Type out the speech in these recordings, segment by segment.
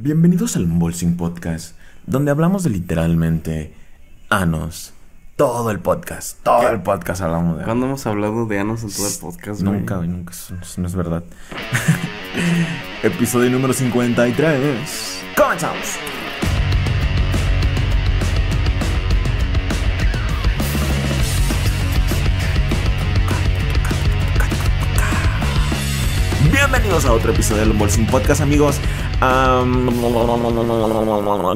Bienvenidos al Unbolsing Podcast, donde hablamos de literalmente anos. Todo el podcast, todo el podcast hablamos de ¿Cuándo hemos hablado de anos en todo el podcast, güey? Nunca, güey, nunca, eso, eso no es verdad. Episodio número 53. ¡Comenzamos! Bienvenidos a otro episodio del Unboxing Podcast, amigos. Am,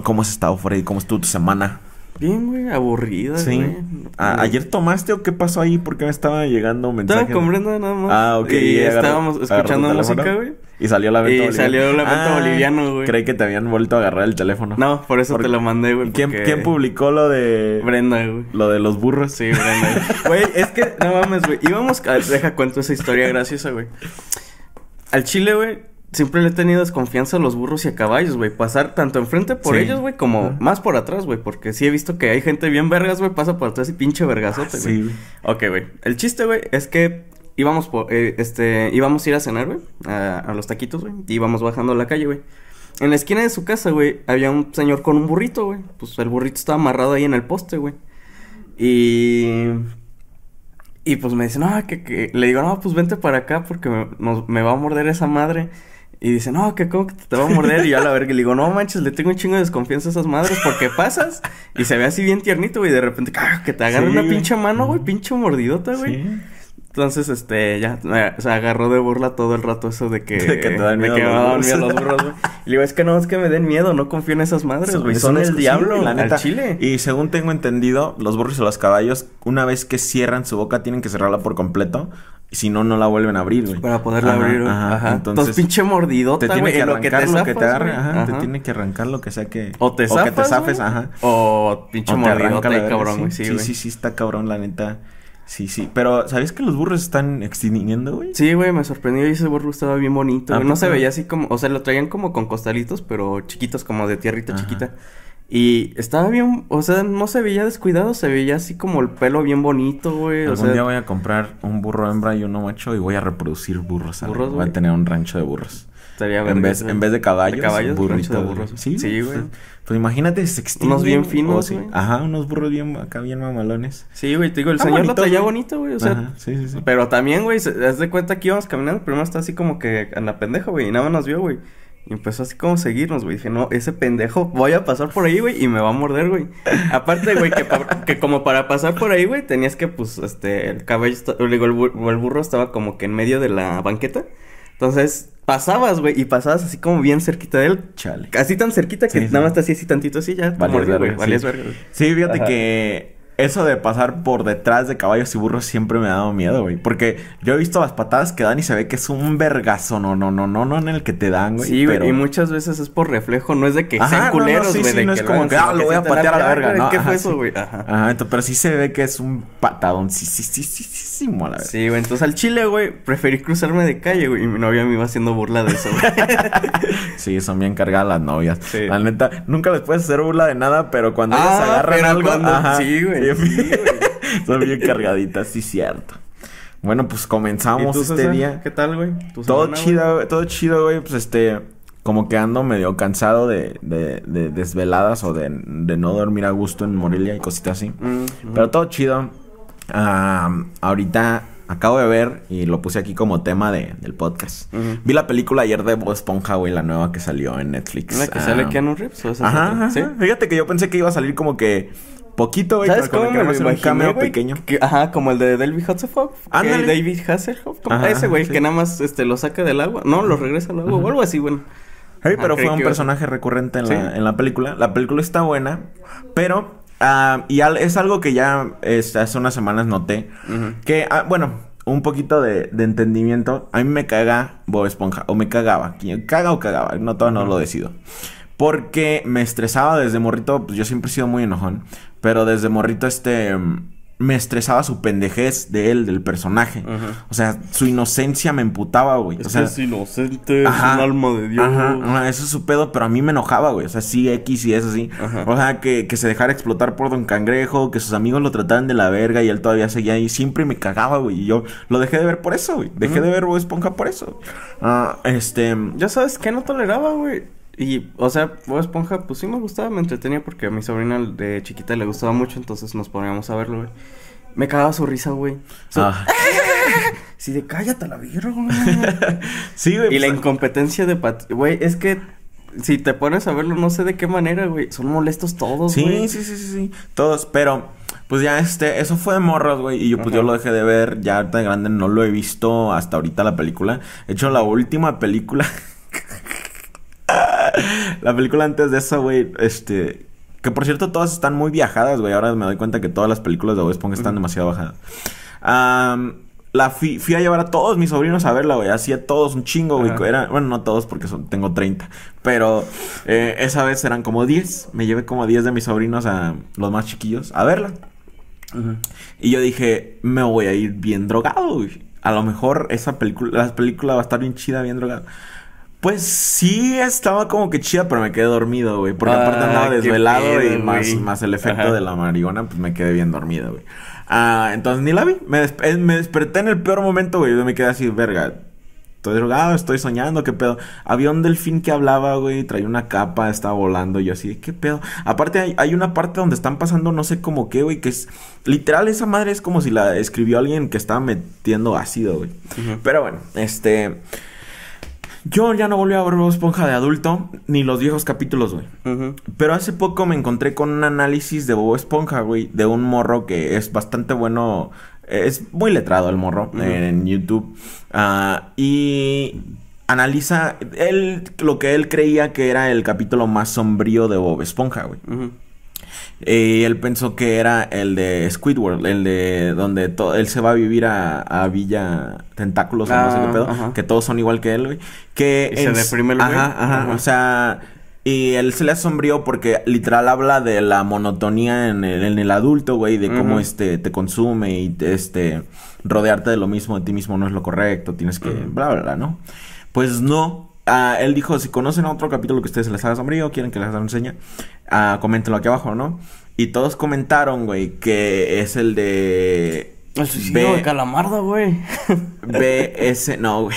¿Cómo has estado, Freddy? ¿Cómo estuvo tu semana? Bien, güey, aburrida, Sí. güey. Ah, ¿Ayer tomaste o qué pasó ahí? Porque me estaba llegando un mensaje. Estaba con Brenda nada más. Ah, ok. Y estábamos agarró escuchando música, güey. Y salió la venta Y boliviana. salió el lamento boliviano, güey. Creí que te habían vuelto a agarrar el teléfono. No, por eso Porque- te lo mandé, güey. ¿Quién, porque- quién publicó lo de. Brenda, güey. Lo de los burros? Sí, Brenda. Güey, es que, no mames, güey. Íbamos, a- deja cuento esa historia graciosa, güey. Al chile, güey, siempre le he tenido desconfianza a los burros y a caballos, güey. Pasar tanto enfrente por Sí. ellos, güey, como más por atrás, güey. Porque sí he visto que hay gente bien vergas, güey, pasa por atrás y pinche vergazote, güey. Sí, güey. Ok, güey. El chiste, güey, es que íbamos por, eh, este, íbamos a ir a cenar, güey, a, a los taquitos, güey. Y íbamos bajando la calle, güey. En la esquina de su casa, güey, había un señor con un burrito, güey. Pues el burrito estaba amarrado ahí en el poste, güey. Y... Y pues me dice, no, que, que... Le digo, no, pues vente para acá porque me, nos- me va a morder esa madre. Y dice, no, que cómo que te va a morder. Y yo a la verga le digo, no manches, le tengo un chingo de desconfianza a esas madres porque pasas y se ve así bien tiernito, güey. Y de repente, ¡ah! que te agarra Sí, una güey. pinche mano, güey, pinche mordidota, güey. Sí. Entonces, este, ya, se agarró de burla todo el rato eso de que... De que te dan miedo que los burros. miedo los burros, güey. Y le digo, es que no, es que me den miedo, no confío en esas madres, güey. Son el sí, diablo, la neta. al chile. Y según tengo entendido, los burros y los caballos, una vez que cierran su boca, tienen que cerrarla por completo. Si no, no la vuelven a abrir, güey. Para poderla Ajá, abrir, güey. Ajá. Ajá. Entonces, Entonces, pinche mordidota, te tiene güey. que en lo que arrancar lo que te agarre. Ajá. Te tiene que arrancar lo que sea que. O te O zafas, que te zafes, güey, ajá. O pinche O mordidota y cabrón, güey. Sí, sí, sí, está cabrón, la neta. Sí, sí. Pero, ¿sabías que los burros están extinguiendo, güey? Sí, güey, me sorprendió y ese burro estaba bien bonito. ¿A güey. No se veía así como, o sea, lo traían como con costalitos, pero chiquitos, como de tierrita Ajá. chiquita. Y estaba bien, o sea, no se veía descuidado, se veía así como el pelo bien bonito, güey. O Algún sea, día voy a comprar un burro hembra y uno macho y voy a reproducir burros. Burros, voy a tener un rancho de burros. estaría En vez, en vez de caballos, De caballos, burritos. de burros. Sí, Sí, güey. Pues imagínate, se extinguen. Unos bien finos, sí. güey. Ajá, unos burros bien acá, bien mamalones. Sí, güey, te digo, el Ah, señor lo traía güey. bonito, güey, o sea. Ajá, sí, sí, sí. Pero también, güey, se das de cuenta que íbamos caminando, primero está así como que en la pendeja, güey, y nada más nos vio, güey. Y empezó así como a seguirnos, güey. Dije, no, ese pendejo, voy a pasar por ahí, güey, y me va a morder, güey. Aparte, güey, que, como para pasar por ahí, güey, tenías que, pues, este, el caballo, esta- digo, el, bur- el burro estaba como que en medio de la banqueta. Entonces, pasabas, güey, y pasabas así como bien cerquita de él. Chale. Así tan cerquita que Sí, sí. nada más te hacía así tantito así, ya Valías verga, sí. Sí, fíjate Ajá. que eso de pasar por detrás de caballos y burros siempre me ha dado miedo, güey. Porque yo he visto las patadas que dan y se ve que es un vergazo, no, no, no, no, no en el que te dan, güey. Sí, güey, pero- y muchas veces es por reflejo, no es de que Ajá, sean no, no, culeros, sí, güey, sí, de no que es como que, ah, lo voy a patear a la verga, ¿no? ¿Qué fue eso, güey? Ajá. Ajá, entonces, pero sí se ve que es un patadón, sí, sí, sí, sí, sí, sí, mola, güey. Sí, güey, entonces al chile, güey, preferí cruzarme de calle, güey, y mi novia me iba haciendo burla de eso, güey. Sí, son bien cargadas las novias. Sí. La neta, nunca les puedes hacer burla de nada, pero cuando ellas Ah, agarran algo, sí, güey, sí, sí, son bien cargaditas, sí, cierto. Bueno, pues ¿Y comenzamos tú, este César? día. ¿Qué tal, güey? ¿Tu Todo semana, chido, güey, todo chido, güey. Pues este, como que ando medio cansado de, de, de desveladas o de, de no dormir a gusto en Morelia y cositas así. Mm, mm. Pero todo chido. Ah, ahorita acabo de ver y lo puse aquí como tema de, del podcast. Vi la película ayer de Bob Esponja, güey, la nueva que salió en Netflix. ¿La que Ah, sale Keanu Reeves o esa es Ajá, ajá. ¿Sí? Fíjate que yo pensé que iba a salir como que poquito, güey. ¿Sabes como cómo que me nada lo más era un imaginé, cameo güey? pequeño. Que- ajá, como el de David Hasselhoff. Ándale. David Hasselhoff. como Ajá, ese güey sí. que nada más este, lo saca del agua. No, lo regresa al agua o algo así, bueno. Pero fue un personaje recurrente en, Sí. la, en la película. La película está buena, pero... ah, y al- es algo que ya hace unas semanas noté. Que, ah, bueno, un poquito de, de entendimiento. A mí me caga Bob Esponja. O me cagaba. ¿Quién- ¿Caga o cagaba? No, todavía no lo decido. Porque me estresaba desde morrito. Pues yo siempre he sido muy enojón. Pero desde morrito, este... Me estresaba su pendejez de él, del personaje. Ujú. O sea, su inocencia me emputaba, güey. O sea, inocente, Ajá. alma de Dios. Ajá, ajá, eso es su pedo, pero a mí me enojaba, güey. O sea, sí, X y eso sí. Ajá. O sea, que, que se dejara explotar por Don Cangrejo, que sus amigos lo trataran de la verga y él todavía seguía ahí. Siempre me cagaba, güey. Y yo lo dejé de ver por eso, güey. Dejé de ver Bob Esponja por eso. Ah, este. Ya sabes que no toleraba, güey. Y, o sea, Bob Esponja, pues sí me gustaba, me entretenía porque a mi sobrina de chiquita le gustaba mucho, entonces nos poníamos a verlo, güey. Me cagaba su risa, güey. Su- Ah. Sí, de cállate la virgo, güey. Sí, güey. Y la pues, incompetencia de Pat... Güey, es que si te pones a verlo, no sé de qué manera, güey. Son molestos todos, Sí, güey. sí, sí, sí, sí. Todos, pero pues ya este, eso fue de morros, güey. Y yo pues Ajá. yo lo dejé de ver. Ya de grande no lo he visto hasta ahorita la película. De hecho, la última película. la película antes de esa, güey, este. Que por cierto, todas están muy viajadas, güey. Ahora me doy cuenta que todas las películas de Bob Esponja están demasiado bajadas. Am, la fui, fui a llevar a todos mis sobrinos a verla, güey. Así a todos un chingo, güey. Era, bueno, no todos porque son, tengo 30. Pero eh, esa vez eran como 10. Me llevé como 10 de mis sobrinos a los más chiquillos a verla. Y yo dije, me voy a ir bien drogado, güey. A lo mejor esa película, la película va a estar bien chida, bien drogado. Pues sí, estaba como que chida, pero me quedé dormido, güey. Porque Ah, aparte andaba qué desvelado pedo, y más, más el efecto Ajá. de la marihuana, pues me quedé bien dormido, güey. Ah, entonces ni la vi. Me, eh, me desperté en el peor momento, güey. Yo me quedé así, verga. Estoy drogado, estoy soñando, qué pedo. Había un delfín que hablaba, güey, traía una capa, estaba volando. Y yo así, qué pedo. Aparte, hay, hay una parte donde están pasando no sé cómo qué, güey, que es. Literal, esa madre es como si la escribió alguien que estaba metiendo ácido, güey. Pero bueno, este. Yo ya no volví a ver Bob Esponja de adulto, ni los viejos capítulos, güey. Pero hace poco me encontré con un análisis de Bob Esponja, güey, de un morro que es bastante bueno. Es muy letrado el morro eh, en YouTube. Ah, y analiza él, lo que él creía que era el capítulo más sombrío de Bob Esponja, güey. Y él pensó que era el de Squidward, el de donde to- él se va a vivir a, a Villa Tentáculos o no sé Ah, qué pedo, ajá. que todos son igual que él, güey. Que Y se deprime el güey. Ajá, ajá, Ajá. o sea, y él se le asombrió porque literal habla de la monotonía en el, en el adulto, güey, de cómo este te consume y te, este rodearte de lo mismo de ti mismo no es lo correcto, tienes que bla bla bla, ¿no? Pues no. Ah, él dijo, si conocen otro capítulo que ustedes les haga sombrío, quieren que les enseñe, ah, coméntenlo aquí abajo, ¿no? Y todos comentaron, güey, que es el de... El suicidio B- de Calamardo, güey. BS, no, güey.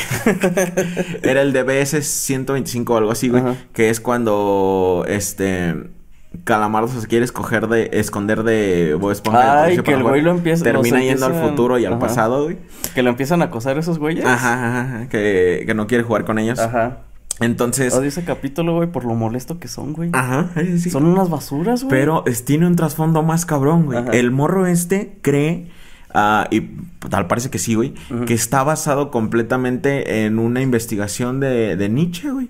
Era el de BS 125 o algo así, güey. Ajá. Que es cuando este Calamardo se quiere escoger de esconder de Bob Esponja. Ay, que el güey lo empieza- Termina yendo al futuro y al Ajá. pasado, güey. que lo empiezan a acosar esos güeyes. Ajá, ajá, ajá, Que, que no quiere jugar con ellos. Ajá. Entonces. Odio ese capítulo, güey, por lo molesto que son, güey. Ajá, sí. Son unas basuras, güey. Pero es- tiene un trasfondo más cabrón, güey. El morro este cree, ah, y tal parece que sí, güey, que está basado completamente en una investigación de, de Nietzsche, güey.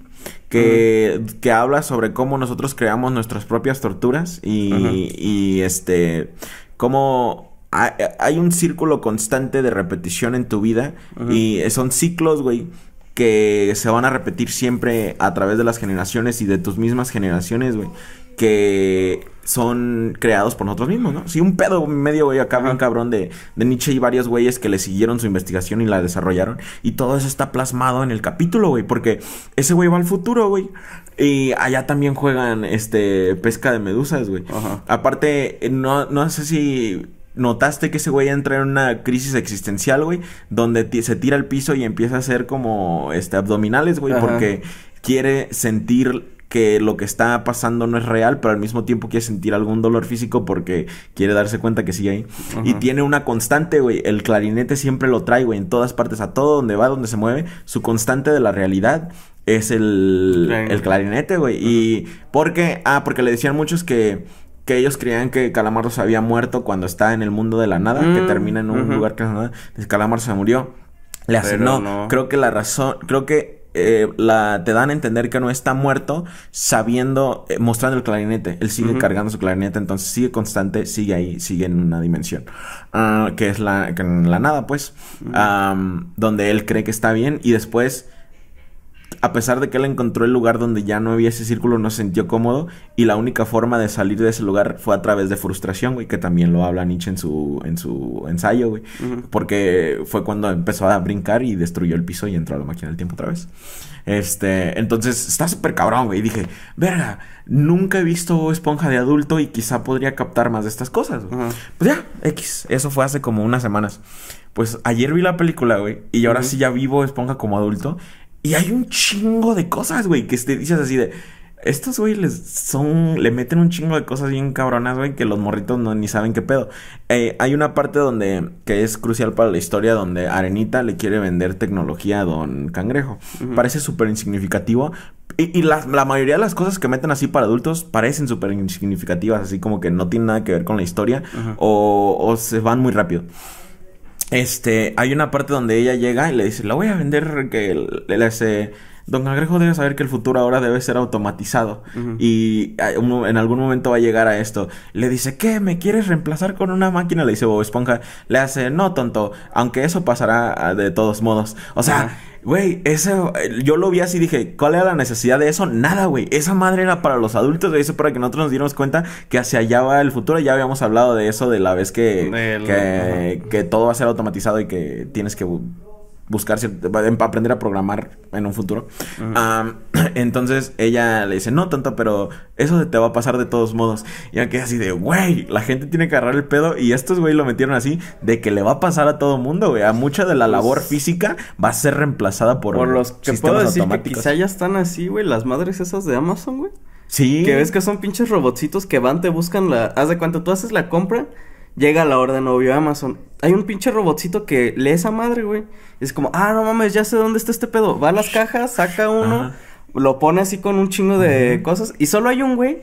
Que, que habla sobre cómo nosotros creamos nuestras propias torturas y, y este, cómo hay, un círculo constante de repetición en tu vida y son ciclos, güey, que se van a repetir siempre a través de las generaciones y de tus mismas generaciones, güey. Que son creados por nosotros mismos, ¿no? Sí, un pedo medio, güey, acá bien cabrón de, de Nietzsche y varios güeyes que le siguieron su investigación y la desarrollaron. Y todo eso está plasmado en el capítulo, güey. Porque ese güey va al futuro, güey. Y allá también juegan, este, pesca de medusas, güey. Ajá. Aparte, no, no sé si notaste que ese güey entra en una crisis existencial, güey, donde se tira al piso y empieza a hacer como este abdominales, güey, Ajá. porque quiere sentir que lo que está pasando no es real, pero al mismo tiempo quiere sentir algún dolor físico porque quiere darse cuenta que sigue ahí. Y tiene una constante, güey. El clarinete siempre lo trae, güey, en todas partes, a todo donde va, donde se mueve. Su constante de la realidad es el, Clarinete. el clarinete, güey. Y porque, ah, porque le decían muchos que, que ellos creían que Calamardo se había muerto cuando está en el mundo de la nada, que Mm, termina en un lugar que es nada. Calamardo se murió. Le hacen, no, no. creo que la razón, creo que eh, la, te dan a entender que no está muerto sabiendo, eh, mostrando el clarinete. Él sigue cargando su clarinete, entonces sigue constante, sigue ahí, sigue en una dimensión. Ah, que es la, que en la nada, pues. Am, donde él cree que está bien y después a pesar de que él encontró el lugar donde ya no había ese círculo, no se sintió cómodo. Y la única forma de salir de ese lugar fue a través de frustración, güey, que también lo habla Nietzsche en su, en su ensayo, güey. Porque fue cuando empezó a brincar y destruyó el piso y entró a la máquina del tiempo otra vez. Este, entonces está súper cabrón, güey. Y dije, verga, nunca he visto Esponja de adulto y quizá podría captar más de estas cosas. Ajá. Pues ya, X. Eso fue hace como unas semanas. Pues ayer vi la película, güey. Y ahora sí ya vivo Esponja como adulto. Y hay un chingo de cosas, güey, que te dices así de... estos güey les son, le meten un chingo de cosas bien cabronas, güey, que los morritos no ni saben qué pedo. Eh, hay una parte donde, que es crucial para la historia, donde Arenita le quiere vender tecnología a Don Cangrejo. Parece súper insignificativo. Y, y la, la, mayoría de las cosas que meten así para adultos parecen súper insignificativas, así como que no tienen nada que ver con la historia o, o se van muy rápido. Este, hay una parte donde ella llega y le dice, la voy a vender, que le hace... Don Cangrejo debe saber que el futuro ahora debe ser automatizado. Uh -huh. Y en algún momento va a llegar a esto. Le dice, ¿qué? ¿Me quieres reemplazar con una máquina? Le dice Bob Esponja. Le hace, no, tonto. Aunque eso pasará de todos modos. O sea, güey, eso. Yo lo vi así y dije, ¿cuál era la necesidad de eso? Nada, güey. Esa madre era para los adultos. Eso para que nosotros nos diéramos cuenta que hacia allá va el futuro. Ya habíamos hablado de eso de la vez que, que todo va a ser automatizado y que tienes que buscar aprender a programar en un futuro. Uh -huh. um, entonces ella le dice, no tanto, pero eso te va a pasar de todos modos. Y ya queda así de, güey, la gente tiene que agarrar el pedo. Y estos güey lo metieron así de que le va a pasar a todo mundo, güey. A mucha de la labor pues, física va a ser reemplazada por, por los que puedo decir que quizá ya están así, güey, las madres esas de Amazon, güey. Sí. Que ves que son pinches robotcitos que van, te buscan la. Haz de cuenta, tú haces la compra llega la orden obvio a Amazon. Hay un pinche robotcito que lee esa madre, güey. Es como, ah, no mames, ya sé dónde está este pedo. Va a las cajas, saca uno, Ajá. lo pone así con un chingo de uh -huh. cosas. Y solo hay un güey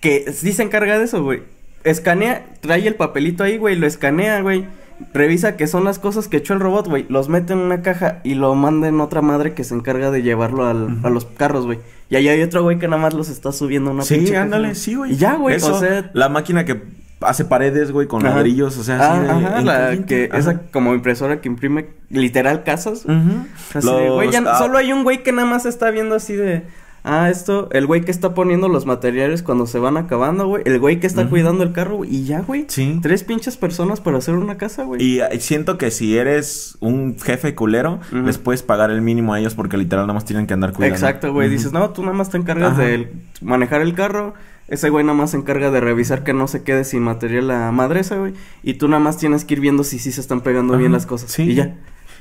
que sí se encarga de eso, güey. Escanea, trae el papelito ahí, güey, lo escanea, güey. Revisa que son las cosas que echó el robot, güey. Los mete en una caja y lo manda en otra madre que se encarga de llevarlo al, uh -huh. a los carros, güey. Y ahí hay otro güey que nada más los está subiendo a una Sí, ándale, sí, güey. Y ya, güey. O sea, la máquina que hace paredes, güey, con ajá. ladrillos, o sea, ah, así de, ajá, la que ajá. esa como impresora que imprime literal casas. Uh -huh. Así Los, de, güey, ya ah. solo hay un güey que nada más está viendo así de Ah, esto, el güey que está poniendo los materiales cuando se van acabando, güey. El güey que está uh -huh. cuidando el carro, güey. Y ya, güey. Sí. Tres pinches personas para hacer una casa, güey. Y uh, siento que si eres un jefe culero, uh -huh. les puedes pagar el mínimo a ellos porque literal nada más tienen que andar cuidando. Exacto, güey. -huh. Dices, no, tú nada más te encargas de manejar el carro. Ese güey nada más se encarga de revisar que no se quede sin material la madresa, güey. Y tú nada más tienes que ir viendo si sí se están pegando Ajá. bien las cosas. Sí. Y ya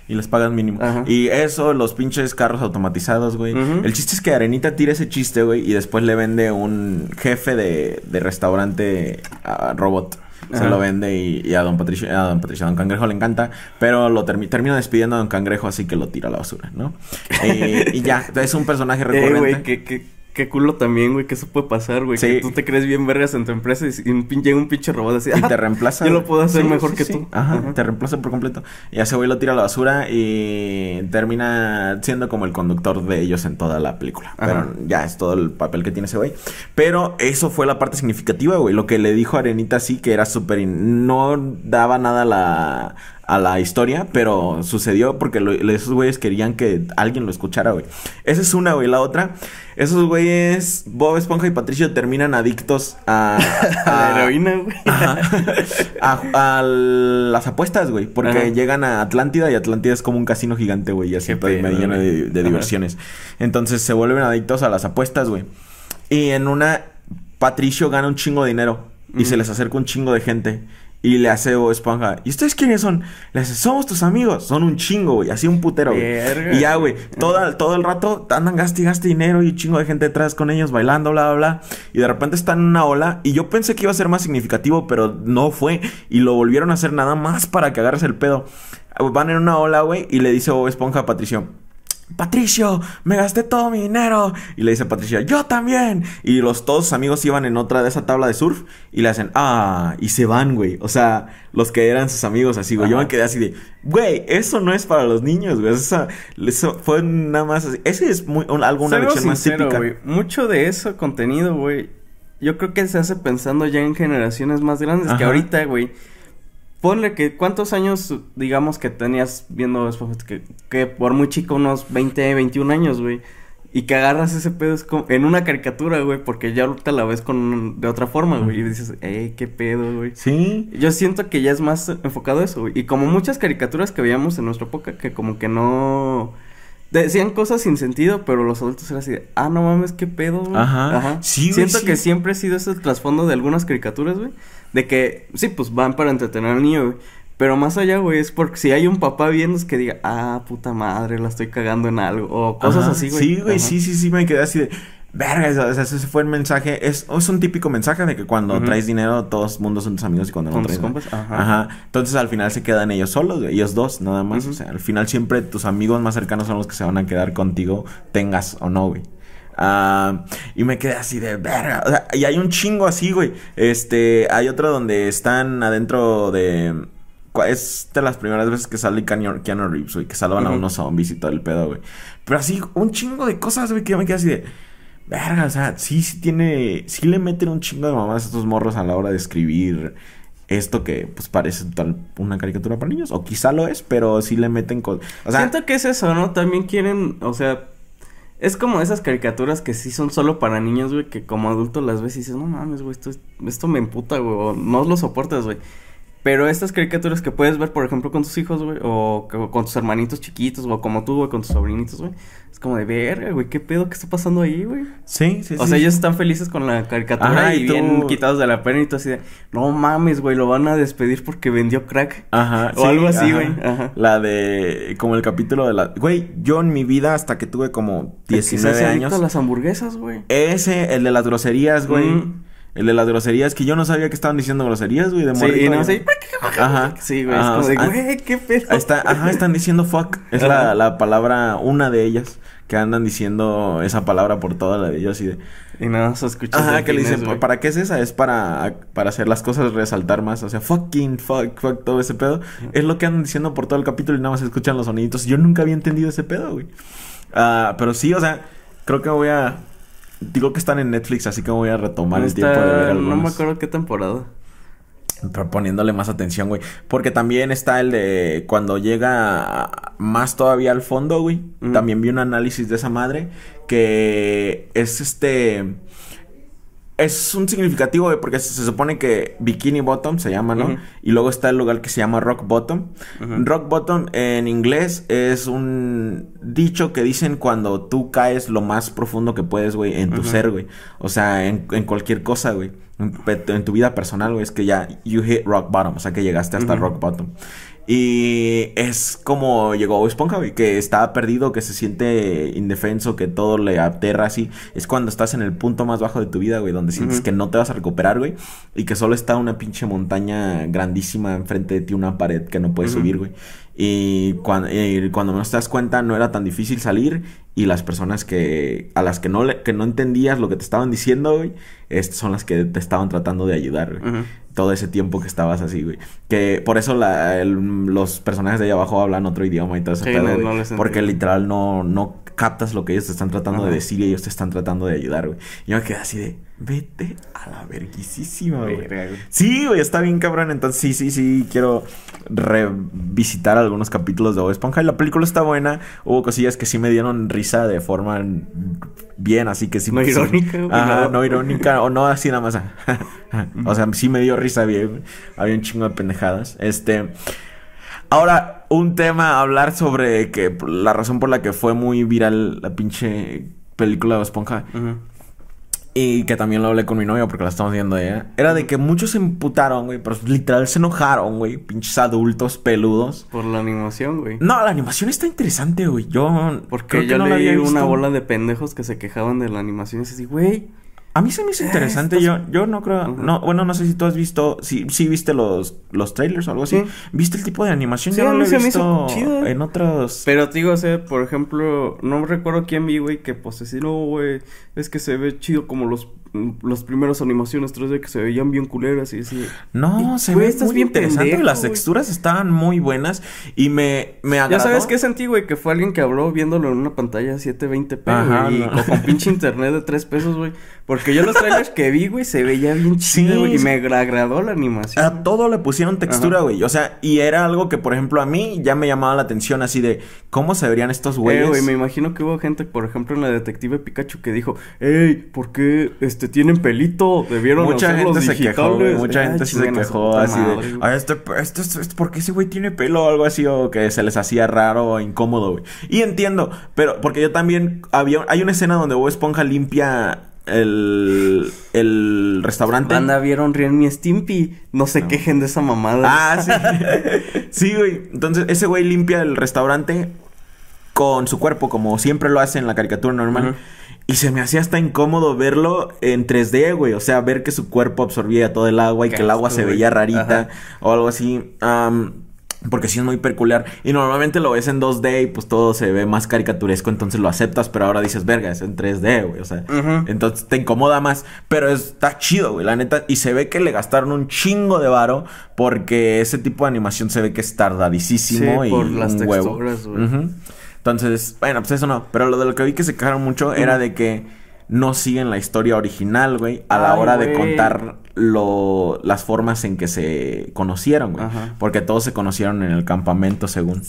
y les pagan mínimo. Ajá. Y eso, los pinches carros automatizados, güey. Uh -huh. El chiste es que Arenita tira ese chiste, güey, y después le vende un jefe de, de restaurante a robot. Ajá. Se lo vende y, y, a Don Patricio, a Don Patricio, a Don Cangrejo le encanta, pero lo termi termina despidiendo a Don Cangrejo, así que lo tira a la basura, ¿no? eh, y ya, es un personaje recurrente. Eh, güey, que, que Qué culo también, güey, que eso puede pasar, güey. Sí. Que tú te crees bien vergas en tu empresa y un pin llega un pinche robot así. Y te reemplaza. Yo lo puedo hacer sí, mejor sí, que tú. Ajá, Ajá, te reemplaza por completo. Y ese güey lo tira a la basura y termina siendo como el conductor de ellos en toda la película. Ajá. Pero ya es todo el papel que tiene ese güey. Pero eso fue la parte significativa, güey. Lo que le dijo Arenita sí que era súper... In... No daba nada a la a la historia, pero sucedió porque lo, esos güeyes querían que alguien lo escuchara, güey. Esa es una, güey. La otra, esos güeyes, Bob Esponja y Patricio terminan adictos a... a, la heroína, güey. A, a, las apuestas, güey. Porque Ajá. llegan a Atlántida y Atlántida es como un casino gigante, güey. Y así llena de, de diversiones. Entonces se vuelven adictos a las apuestas, güey. Y en una, Patricio gana un chingo de dinero. Y mm. se les acerca un chingo de gente. Y le hace Bob Esponja. ¿Y ustedes quiénes son? Le hace, somos tus amigos. Son un chingo, güey. Así un putero, güey. Y ya, güey. Todo, todo el rato andan gaste y gaste dinero y un chingo de gente detrás con ellos bailando, bla, bla, bla. Y de repente están en una ola. Y yo pensé que iba a ser más significativo, pero no fue. Y lo volvieron a hacer nada más para que agarres el pedo. Van en una ola, güey. Y le dice Bob Esponja a Patricio. Patricio, me gasté todo mi dinero. Y le dice a Patricia, yo también. Y los todos sus amigos iban en otra de esa tabla de surf y le hacen, ah, y se van, güey. O sea, los que eran sus amigos así, güey. Yo me quedé así de, güey, eso no es para los niños, güey. Eso, eso fue nada más así. Ese es muy, un, algo, una lección más típica. Wey. Mucho de ese contenido, güey. Yo creo que se hace pensando ya en generaciones más grandes Ajá. que ahorita, güey ponle que cuántos años, digamos, que tenías viendo que, que por muy chico, unos 20, 21 años, güey. Y que agarras ese pedo es como en una caricatura, güey, porque ya ahorita la ves con de otra forma, güey. Y dices, ey, qué pedo, güey. Sí. Yo siento que ya es más enfocado a eso, güey. Y como muchas caricaturas que veíamos en nuestra época, que como que no decían cosas sin sentido, pero los adultos eran así de, ah, no mames, qué pedo, güey. Ajá. Ajá. Sí, Siento sí. que siempre ha sido ese trasfondo de algunas caricaturas, güey. De que, sí, pues van para entretener al niño, güey. Pero más allá, güey, es porque si hay un papá viendo es que diga, ah, puta madre, la estoy cagando en algo. O cosas Ajá. así, güey. Sí, güey, sí, sí, sí, me quedé así de. Verga, o sea, ese fue el mensaje. Es, es un típico mensaje de que cuando Ujú. traes dinero, todos mundos son tus amigos y cuando no traes. compas, ajá. Ajá. Entonces al final se quedan ellos solos, güey, ellos dos, nada más. O sea, al final siempre tus amigos más cercanos son los que se van a quedar contigo, tengas o no, güey. Ah, y me quedé así de verga. O sea, y hay un chingo así, güey. Este, hay otro donde están adentro de. Es de las primeras veces que sale Keanu, Reeves, güey, que salvan a Ujú. unos zombies y todo el pedo, güey. Pero así, un chingo de cosas, güey, que yo me quedé así de. Verga, o sea, sí, sí tiene. Sí le meten un chingo de mamás a estos morros a la hora de escribir esto que, pues, parece tal una caricatura para niños. O quizá lo es, pero sí le meten cosas. O sea, Siento que es eso, ¿no? También quieren, o sea, es como esas caricaturas que sí son solo para niños, güey, que como adulto las ves y dices, no mames, güey, esto, es- esto me emputa, güey, o no lo soportas, güey. Pero estas caricaturas que puedes ver, por ejemplo, con tus hijos, güey, o, o con tus hermanitos chiquitos, o como tú, güey, con tus sobrinitos, güey, es como de verga, güey, ¿qué pedo que está pasando ahí, güey? sí, sí, O sí. sea, ellos están felices con la caricatura Ajá, y, y tú- bien quitados de la pena y tú así de, no mames, güey, lo van a despedir porque vendió crack. Ajá, O algo así, ajá. güey, ajá. La de. Como el capítulo de la. Güey, yo en mi vida, hasta que tuve como El que se 19 hace adicto años. a las hamburguesas, güey. Ese, el de las groserías, güey. Mm. El de las groserías, que yo no sabía que estaban diciendo groserías, güey, de Sí, morrito, y no sé. Ajá. Sí, güey. Es como de, sea, güey, qué pedo. Está, ajá, están diciendo fuck. Es la, la palabra, una de ellas, que andan diciendo esa palabra por toda la de ellos y de. Y nada más escuchas. Ajá, que le dicen. ¿para qué es esa? Es para, para hacer las cosas resaltar más. O sea, fucking, fuck, fuck, todo ese pedo. Es lo que andan diciendo por todo el capítulo y nada más escuchan los soniditos. Yo nunca había entendido ese pedo, güey. Ah, pero sí, o sea, creo que voy a. Digo que están en Netflix, así que voy a retomar el Está- tiempo de ver No me algunos. acuerdo qué temporada. Pero poniéndole más atención, güey. Porque también está el de cuando llega más todavía al fondo, güey. Ujú. También vi un análisis de esa madre que es este... Es un significativo, güey, porque se, se supone que Bikini Bottom se llama, ¿no? Y luego está el lugar que se llama Rock Bottom. Rock Bottom en inglés es un dicho que dicen cuando tú caes lo más profundo que puedes, güey, en tu ser, güey. O sea, en, en cualquier cosa, güey. En, tu vida personal, güey, es que ya you hit rock bottom, o sea, que llegaste hasta rock bottom. Y es como llegó Bob Esponja, güey, que está perdido, que se siente indefenso, que todo le aterra así. Es cuando estás en el punto más bajo de tu vida, güey, donde sientes que no te vas a recuperar, güey, y que solo está una pinche montaña grandísima enfrente de ti, una pared que no puedes subir, güey. Y cuando, y cuando menos te das cuenta no era tan difícil salir y las personas que a las que no le, que no entendías lo que te estaban diciendo, güey, estas son las que te estaban tratando de ayudar, güey. Todo ese tiempo que estabas así, güey. Que por eso la- el- los personajes de ahí abajo hablan otro idioma y todo ese Sí, no- no porque literal no, no captas lo que ellos te están tratando de decir y ellos te están tratando de ayudar, güey. Y yo me quedé así de, vete a la verguisísima, güey. Sí, güey, está bien cabrón. Entonces, sí, sí, sí, quiero revisitar algunos capítulos de Bob Esponja. Y la película está buena. Hubo cosillas que sí me dieron risa de forma bien, así que sí. No sí- irónica, güey, Ajá, no. irónica. O no así nada más. o sea, sí me dio risa bien. Había un chingo de pendejadas. Este. Ahora, un tema a hablar sobre que la razón por la que fue muy viral la pinche película de Esponja. Y que también lo hablé con mi novia porque la estamos viendo ella. Era de que muchos se emputaron, güey. Pero literal se enojaron, güey. Pinches adultos peludos. Por la animación, güey. No, la animación está interesante, güey. Yo. Porque creo que yo no la leí una bola de pendejos que se quejaban de la animación y así, güey. A mí se me hizo Eh, interesante. Yo, yo no creo. No, bueno, no sé si tú has visto. Si, si viste los, los trailers o algo así. Sí. ¿Viste el tipo de animación? Sí, yo no lo he visto chido. en otros. Pero te digo, o sea, por ejemplo, no recuerdo quién vi, güey, que pues así, no, güey, es que se ve chido como los, los primeros animaciones 3D que se veían bien culeras y así. No, Y, se ve muy bien interesante. pendejo, las texturas estaban muy buenas. Y me, me Ya agradó. sabes qué sentí, güey, que fue alguien que habló viéndolo en una pantalla 720p, Ajá, güey, y no. con, con pinche internet de 3 pesos, güey. Porque yo los trailers que vi, güey, se veía bien chido, güey, y me agra- agradó la animación. A todo le pusieron textura, güey. O sea, y era algo que, por ejemplo, a mí ya me llamaba la atención así de cómo se verían estos Eh, güeyes. güey, me imagino que hubo gente, por ejemplo, en la detective Pikachu que dijo, ey, ¿por qué este tienen pelito? Debieron Mucha gente se quejó, güey. digitales". Mucha Ah, gente se quejó así madre, de. "Ay, este, este, este, este, ¿por qué ese güey tiene pelo o algo así? O que se les hacía raro o incómodo, güey. Y entiendo, pero porque yo también había, hay una escena donde Bob Esponja limpia el, el restaurante. Banda, vieron Ren y Stimpy. No se No. quejen de esa mamada. Ah, sí. sí, güey. Entonces, ese güey limpia el restaurante con su cuerpo, como siempre lo hace en la caricatura normal. Y se me hacía hasta incómodo verlo en 3D, güey. O sea, ver que su cuerpo absorbía todo el agua y que el agua se güey. veía rarita Ajá. o algo así. Am, porque sí es muy peculiar. Y normalmente lo ves en 2D y pues todo se ve más caricaturesco, entonces lo aceptas, pero ahora dices, verga, es en 3D, güey. O sea, entonces te incomoda más. Pero está chido, güey, la neta. Y se ve que le gastaron un chingo de varo porque ese tipo de animación se ve que es tardadísimo Sí, y por las texturas, güey. Ujú. Entonces, bueno, pues eso no. Pero lo de lo que vi que se quejaron mucho era de que no siguen la historia original, güey, a la Ay, hora de contar lo, las formas en que se conocieron, güey. Ajá. Porque todos se conocieron en el campamento, según.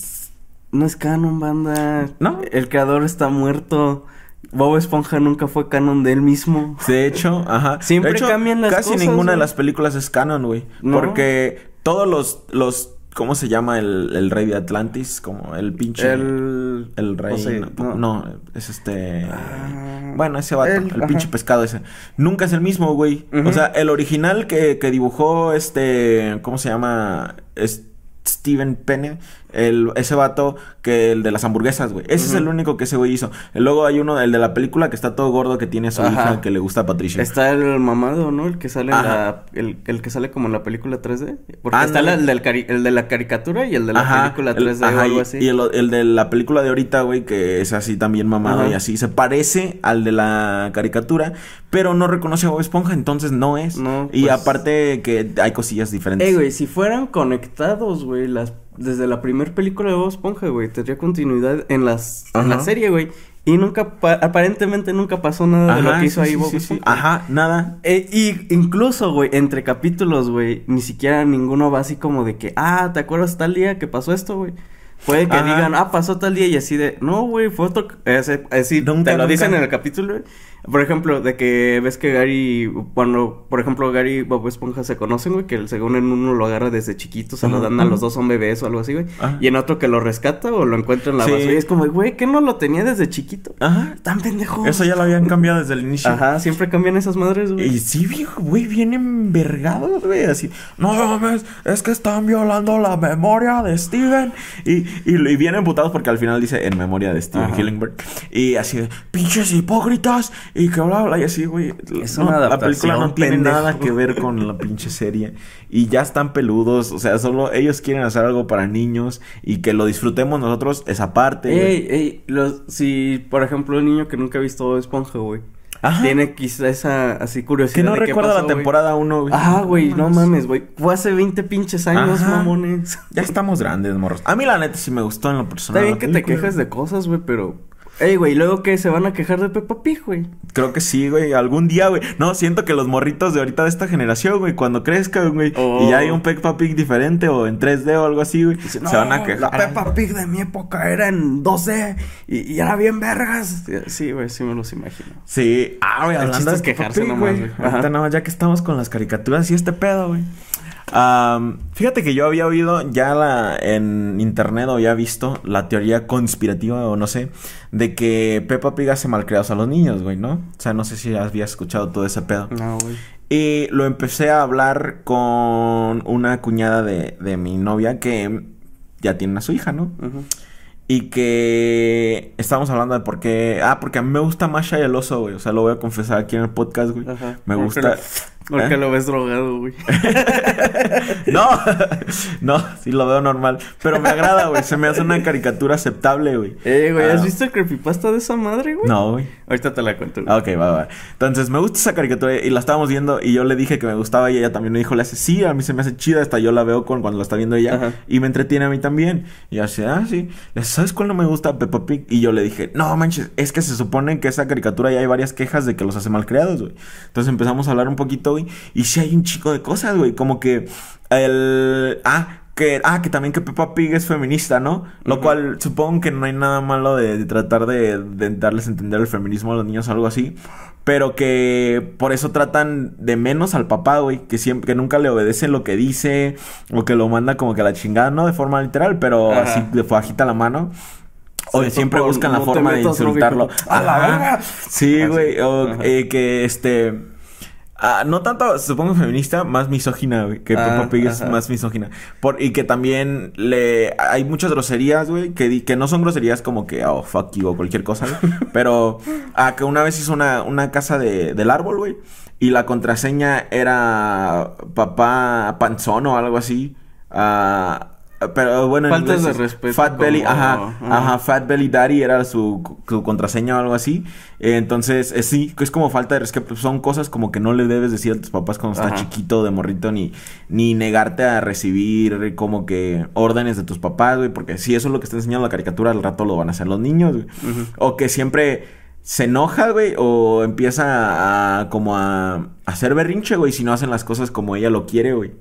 No es canon, banda. ¿No? El creador está muerto. Bob Esponja nunca fue canon de él mismo. De hecho, ajá. Siempre hecho, cambian las casi cosas, ninguna de las películas es canon, güey. No. Porque todos los, los, ¿cómo se llama el, el rey de Atlantis? Como el pinche. El... El rey. no, no. no, es este. Ah, bueno, ese vato, el, pinche pescado ese. Nunca es el mismo, güey. O sea, el original que, que dibujó este. ¿Cómo se llama? Es Steven Penne. El, ese vato que el de las hamburguesas, güey. Ese es el único que ese güey hizo. Y luego hay uno, el de la película que está todo gordo que tiene a su Ajá. hija que le gusta a Patricia. Está el mamado, ¿no? El que sale en la... El, el que sale como en la película 3D. Porque está Ándale. la- el, del cari- el de la caricatura y el de la Ajá, película el- 3D o algo y- así. Y el, el de la película de ahorita, güey, que es así también mamado y así. Se parece al de la caricatura, pero no reconoce a Bob Esponja, entonces no es. No, y pues- aparte que hay cosillas diferentes. Eh, güey, si fueran conectados, güey, las desde la primera película de Bob Esponja, güey, tendría continuidad en las en la serie, güey. Y nunca pa- aparentemente nunca pasó nada de lo que hizo sí, ahí Bob sí. Ajá, nada. Eh, y incluso, güey, entre capítulos, güey, ni siquiera ninguno va así como de que, ah, ¿te acuerdas tal día que pasó esto, güey? Puede que Ajá. digan, ah, pasó tal día y así de, no, güey, fue otro, así, así, Nunca, te lo nunca. dicen en el capítulo, güey. Por ejemplo, de que ves que Gary, cuando, por ejemplo, Gary y Bob Esponja se conocen, güey, que el- según en uno lo agarra desde chiquito, se lo dan a los dos, son bebés o algo así, güey. Ajá. Y en otro que lo rescata o lo encuentra en la Sí. basura. Y es como, güey, ¿qué no lo tenía desde chiquito? Ajá. Tan pendejo. Eso ya lo habían cambiado desde el inicio. Ajá, siempre cambian esas madres, güey. Y sí, viejo, güey, bien envergados, güey, así. No mames, es que están violando la memoria de Steven. Y, y, y bien emputados porque al final dice en memoria de Steven Ajá. Y así de, pinches hipócritas. Y que bla, bla, y así, güey. Es No, una La película no adaptación, tiene pendejo. nada que ver con la pinche serie. Y ya están peludos, o sea, solo ellos quieren hacer algo para niños. Y que lo disfrutemos nosotros, esa parte. güey. Ey, ey, los, si por ejemplo un niño que nunca ha visto Esponja, güey, Ajá. tiene quizá esa así curiosidad Que no de qué recuerda pasó, la temporada 1, güey. Ah, güey, no mames, güey, fue hace 20 pinches años, Ajá. mamones. Ya estamos grandes, morros. A mí la neta sí me gustó en lo personal. Está bien que te quejes de cosas, güey, pero ey, güey, luego que se van a quejar de Peppa Pig, güey. Creo que sí, güey. Algún día, güey. No, siento que los morritos de ahorita de esta generación, güey, cuando crezcan, güey, Oh. y ya hay un Peppa Pig diferente o en 3D o algo así, güey, se van a quejar. La Peppa Pig de mi época era en 2D y, y era bien vergas. Sí, güey, sí me los imagino. Sí. Ah, güey, hablando de quejarse Pig, nomás, güey. Ahorita nada más, ya que estamos con las caricaturas y este pedo, güey. Fíjate que yo había oído ya la, en internet o había visto la teoría conspirativa o no sé, de que Peppa Pig hace malcriados a los niños, güey, ¿no? O sea, no sé si habías escuchado todo ese pedo. No, güey. Y lo empecé a hablar con una cuñada de, de mi novia que ya tiene a su hija, ¿no? Ujú. Y que estábamos hablando de por qué... Ah, porque a mí me gusta Masha y el oso, güey. O sea, lo voy a confesar aquí en el podcast, güey. Ajá. Me gusta... lo- Porque ¿Eh? lo ves drogado, güey. No, no, sí lo veo normal. Pero me agrada, güey. Se me hace una caricatura aceptable, güey. Eh, güey, ¿has Ah, visto el creepypasta de esa madre, güey? No, güey. Ahorita te la cuento. güey. Ah, Ok, va, va. Entonces, me gusta esa caricatura y la estábamos viendo y yo le dije que me gustaba y ella también me dijo, le hace, sí, a mí se me hace chida, hasta yo la veo con cuando la está viendo ella Ajá. y me entretiene a mí también. Y así, ah, sí. Le dice, ¿sabes cuál no me gusta? Peppa Pig. Y yo le dije, no, manches, es que se supone que esa caricatura ya hay varias quejas de que los hace mal creados, güey. Entonces empezamos a hablar un poquito, güey, y sí hay un chico de cosas, güey, como que el... Ah, que, ah, que también que Peppa Pig es feminista, ¿no? Lo cual supongo que no hay nada malo de, de tratar de, de darles a entender el feminismo a los niños o algo así. Pero que por eso tratan de menos al papá, güey. Que siempre, que nunca le obedecen lo que dice. O que lo manda como que a la chingada, no de forma literal, pero Ajá. así de bajita la mano. O Sí, siempre por- buscan la no forma de insultarlo. ¡A la verga! Sí, güey. O eh, que este. Ah, no tanto, supongo feminista, más misógina, güey. Que Ah, Peppa Pig es más misógina. Por, y que también le... Hay muchas groserías, güey, que, que no son groserías como que, oh, fuck you o cualquier cosa, güey. pero, ah, que una vez hizo una, una casa de, del árbol, güey. Y la contraseña era papá panzón o algo así. Ah... pero bueno, en Faltas inglés de es respeto Fat Belly, ajá, ajá. ajá, Fat Belly Daddy era su, su contraseña o algo así. Eh, entonces, eh, sí, que es como falta de respeto. Son cosas como que no le debes decir a tus papás cuando estás chiquito de morrito, ni, ni negarte a recibir como que órdenes de tus papás, güey. Porque si eso es lo que está enseñando la caricatura, al rato lo van a hacer los niños, güey. O que siempre se enoja, güey, o empieza a, como a, a hacer berrinche, güey, si no hacen las cosas como ella lo quiere, güey.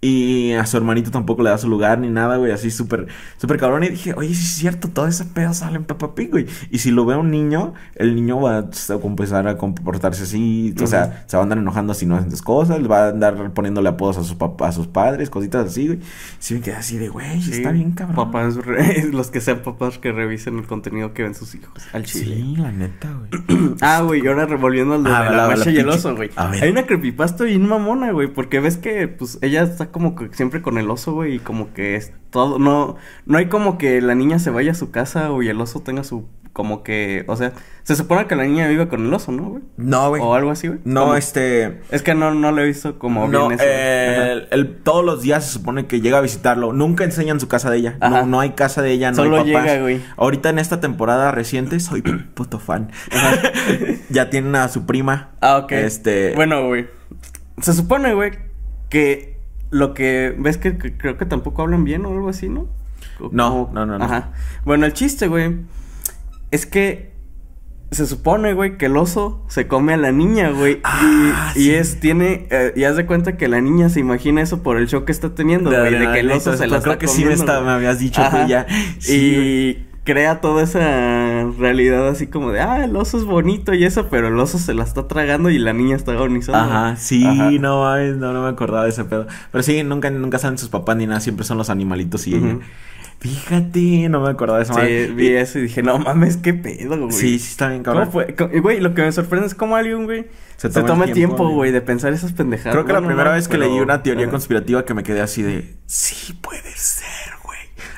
Y a su hermanito tampoco le da su lugar ni nada, güey, así súper, súper cabrón. Y dije, oye, sí es cierto, todo ese pedo sale en Peppa Pig, güey. Y si lo ve un niño, el niño va a empezar a comportarse así, o sea, se va a andar enojando si no hacen sus cosas, va a andar poniéndole apodos a sus, a sus padres, cositas así, güey. Sí me quedé así de, güey, Sí, está bien cabrón. Papás, los que sean papás que revisen el contenido que ven sus hijos al chile. Sí, la neta, güey. Ah, güey, y ahora revolviendo al de Ah, la, la- la macha y el oso, güey. Hay una creepypasta bien mamona, güey, porque ves que, pues, ella está como que siempre con el oso, güey, y como que es todo, no, no hay como que la niña se vaya a su casa, o y el oso tenga su, como que, o sea, se supone que la niña vive con el oso, ¿no, güey? No, güey. O algo así, güey. No, ¿Cómo? este... Es que no, no lo he visto como No, bien eso. eh, el- el- todos los días se supone que llega a visitarlo. Nunca enseñan su casa de ella. Ajá. No, no hay casa de ella, no Solo hay papás. llega, güey. Ahorita en esta temporada reciente soy puto fan. ya tienen a su prima. Ah, ok. Este. Bueno, güey. Se supone, güey, que lo que ves que, que creo que tampoco hablan bien o algo así, ¿no? O- No, no, no, no. Ajá. Bueno, el chiste, güey, es que se supone, güey, que el oso se come a la niña, güey. Ah, y, y sí. es, tiene, eh, y haz de cuenta que la niña se imagina eso por el show que está teniendo, güey, de que el oso se la Creo está que sí me, está- habías dicho Ajá. ya. Sí, güey. Crea toda esa realidad así como de, ah, el oso es bonito y eso, pero el oso se la está tragando y la niña está agonizando. Ajá, sí, Ajá. no mames, no, no me acordaba de ese pedo. Pero sí, nunca, nunca salen sus papás ni nada, siempre son los animalitos y ella. Fíjate, no me acordaba de. Sí, vi eso y dije, no mames, qué pedo, güey. Sí, sí está bien ¿Cómo cabrón. fue? Co- y, Güey, lo que me sorprende es cómo alguien, güey, Se se, toma el tiempo, tiempo, güey. de pensar esas pendejadas. Creo que la primera no, vez que pero- leí una teoría Ajá. conspirativa que me quedé así de, sí puede ser.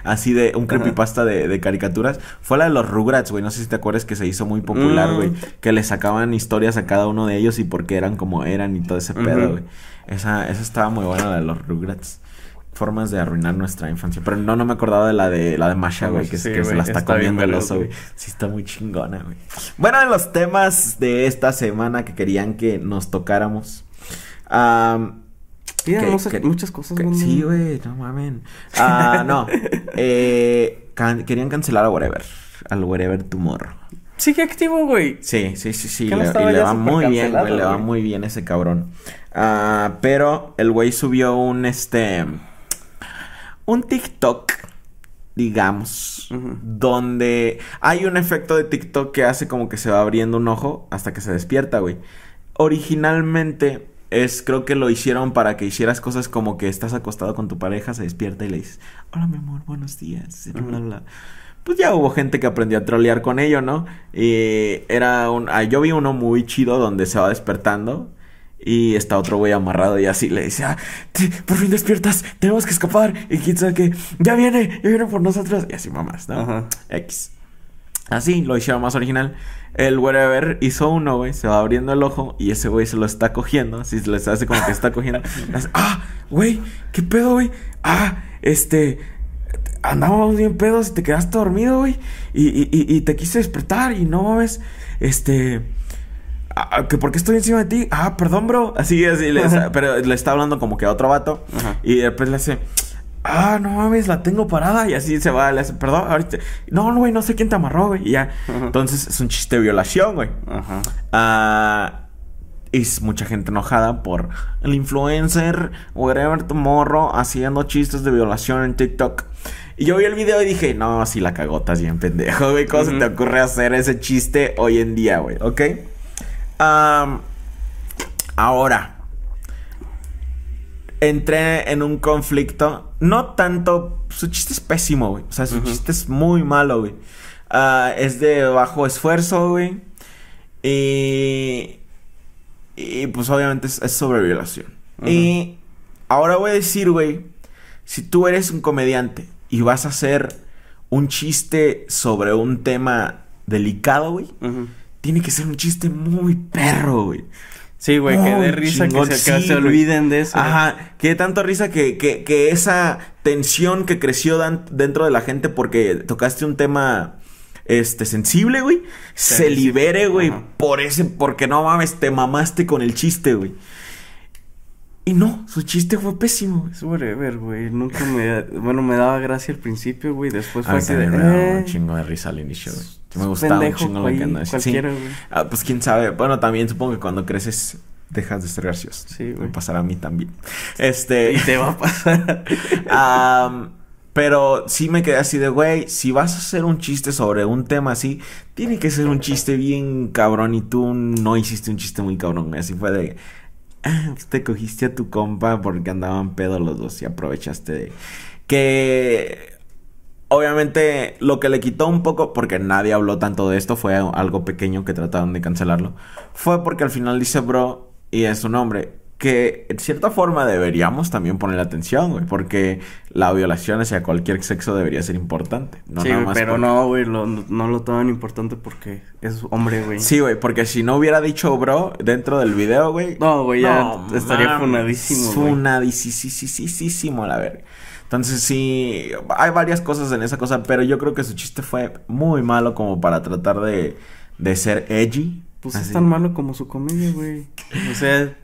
Así de un creepypasta de, de caricaturas. Fue la de los Rugrats, güey. No sé si te acuerdas que se hizo muy popular, Mm. güey. Que le sacaban historias a cada uno de ellos y por qué eran como eran y todo ese pedo, güey. Esa, esa estaba muy buena, la de los Rugrats. Formas de arruinar nuestra infancia. Pero no, no me acordaba de la de la de Masha, güey, que, sí, que se la está, comiendo el oso, güey. Sí, está muy chingona, güey. Bueno, en los temas de esta semana que querían que nos tocáramos. Am, Que- muchas, que- muchas cosas, que- sí, güey, no mamen. Ah, no. Eh, can- querían cancelar a Whatever. Al Whatever Tomorrow. Sigue activo, güey. Sí, sí, sí, sí. No y le va muy bien, güey. Le va muy bien ese cabrón. Ah, pero el güey subió un este. Un TikTok. Digamos. Donde hay un efecto de TikTok que hace como que se va abriendo un ojo hasta que se despierta, güey. Originalmente. Es, creo que lo hicieron para que hicieras cosas como que estás acostado con tu pareja, se despierta y le dices, hola mi amor, buenos días, bla, bla, bla pues ya hubo gente que aprendió a trolear con ello, ¿no? Y era un... ah, yo vi uno muy chido donde se va despertando y está otro güey amarrado y así le dice, ah, te- por fin despiertas, tenemos que escapar y quién sabe qué, ya viene, ya viene por nosotros y así mamás, ¿no? Ajá. X. Así, lo hicieron más original. El wherever hizo uno, güey, se va abriendo el ojo y ese güey se lo está cogiendo, así se les hace como que está cogiendo. Hace, ah, güey, ¿qué pedo, güey? Ah, este, andábamos bien pedos y te quedaste dormido, güey. Y, y, y, y te quise despertar y no mames, este... ah, que por qué estoy encima de ti. Ah, perdón, bro. Así, así, le, pero le está hablando como que a otro vato. Ajá. Y después le hace, ah, no mames, la tengo parada. Y así se va, le hace, perdón, ahorita. No, no, güey, no sé quién te amarró, güey. Y ya. Ajá. Entonces es un chiste de violación, güey. Ajá. Ah, es mucha gente enojada por el influencer Whatever Tomorrow haciendo chistes de violación en TikTok. Y yo vi el video y dije, no, si la cagotas bien pendejo, güey. ¿Cómo se te ocurre hacer ese chiste hoy en día, güey? ¿Ok? Ahora, entré en un conflicto. No tanto. Su chiste es pésimo, güey. O sea, su chiste es muy malo, güey. Ah, es de bajo esfuerzo, güey. Y. Y pues obviamente es, es sobre violación. Y ahora voy a decir, güey, si tú eres un comediante y vas a hacer un chiste sobre un tema delicado, güey, tiene que ser un chiste muy perro, güey. Sí, güey, que Muy de risa chingón, que se, que sí, se güey. olviden de eso. güey. Ajá, que tanto risa que, que, que esa tensión que creció dan- dentro de la gente porque tocaste un tema este sensible, güey, se sí. libere, güey, Ajá. por ese, porque no mames, te mamaste con el chiste, güey. Y no, su chiste fue pésimo, güey. Es whatever, güey. Nunca me... Bueno, me daba gracia al principio, güey. Después fue mí así de... daba eh, un chingo de risa al inicio, güey. Me gustaba un chingo lo güey, que andaba diciendo. Sí. Ah, pues quién sabe. Bueno, también supongo que cuando creces dejas de ser gracioso. Sí, Me güey. pasará a mí también. Este. Y te va a pasar. Pero sí me quedé así de, güey, si vas a hacer un chiste sobre un tema así, tiene que ser un chiste bien cabrón y tú no hiciste un chiste muy cabrón. Así fue de, ah, pues te cogiste a tu compa porque andaban pedo los dos y aprovechaste de... Que... Obviamente lo que le quitó un poco, porque nadie habló tanto de esto, fue algo pequeño que trataron de cancelarlo. Fue porque al final dice bro y es su nombre. Que en cierta forma deberíamos también ponerle atención, güey. Porque la violación hacia cualquier sexo debería ser importante. No sí, nada más pero porque- no, güey. Lo, no lo toman importante porque es hombre, güey. Sí, güey, porque si no hubiera dicho bro dentro del video, güey. No, güey, ya estaría mames, funadísimo. Funadísimo, la verga. Entonces sí, hay varias cosas en esa cosa, pero yo creo que su chiste fue muy malo como para tratar de, de ser edgy. Pues es tan malo como su comedia, güey. O sea...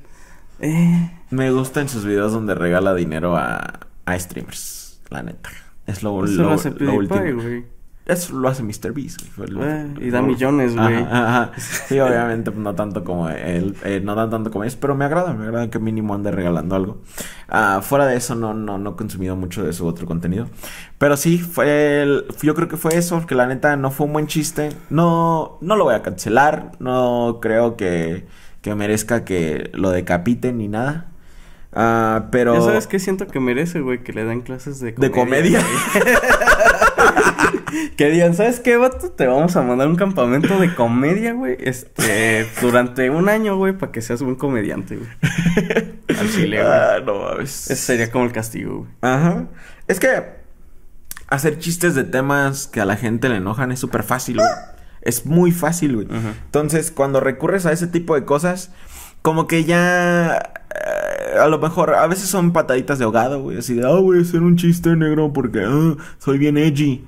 Eh... Me gustan sus videos donde regala dinero a, a streamers, la neta. Es lo, Eso lo, lo lo último. güey. Eso lo hace Mr. Beast, güey. Eh, y da millones, güey. Ajá, ajá. Sí, obviamente pues, no tanto como él, eh, no dan tanto como ellos, pero me agrada, me agrada que mínimo ande regalando algo. Ah, fuera de eso no, no, no he consumido mucho de su otro contenido. Pero sí, fue el- yo creo que fue eso, que la neta no fue un buen chiste. No, no lo voy a cancelar, no creo que, que merezca que lo decapiten ni nada. Ah, pero... Ya sabes qué siento que merece, güey, que le dan clases de ¿De comedia? que digan, ¿sabes qué, vato? Te vamos a mandar un campamento de comedia, güey. Este, durante un año, güey, para que seas buen comediante, güey. Al chile, güey. Ah, no mames. Ese sería como el castigo, güey. Ajá. Es que hacer chistes de temas que a la gente le enojan es súper fácil, güey. Es muy fácil, güey. Entonces, cuando recurres a ese tipo de cosas, como que ya... eh, a lo mejor, a veces son pataditas de ahogado, güey. Así de, ah, voy a hacer un chiste negro porque ah, soy bien edgy.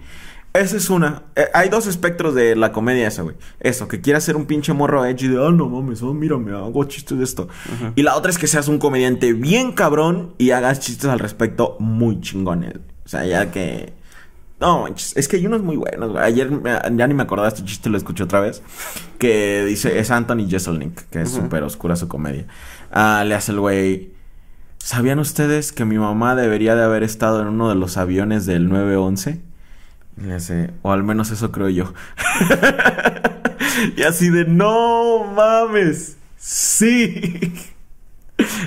Esa es una. Eh, hay dos espectros de la comedia esa, güey. Eso, que quieras ser un pinche morro edgy de, ah, no mames, oh, mírame, hago chistes de esto. Y la otra es que seas un comediante bien cabrón y hagas chistes al respecto muy chingones. O sea, ya que... No, es que hay unos muy buenos, güey. Ayer me- ya ni me acordaba este chiste, lo escuché otra vez. Que dice, es Anthony Jeselnik, que es súper oscura su comedia. Ah, le hace el güey... ¿Sabían ustedes que mi mamá debería de haber estado en uno de los aviones del 911? Y le hace, o al menos eso creo yo. y así de, no mames. Sí.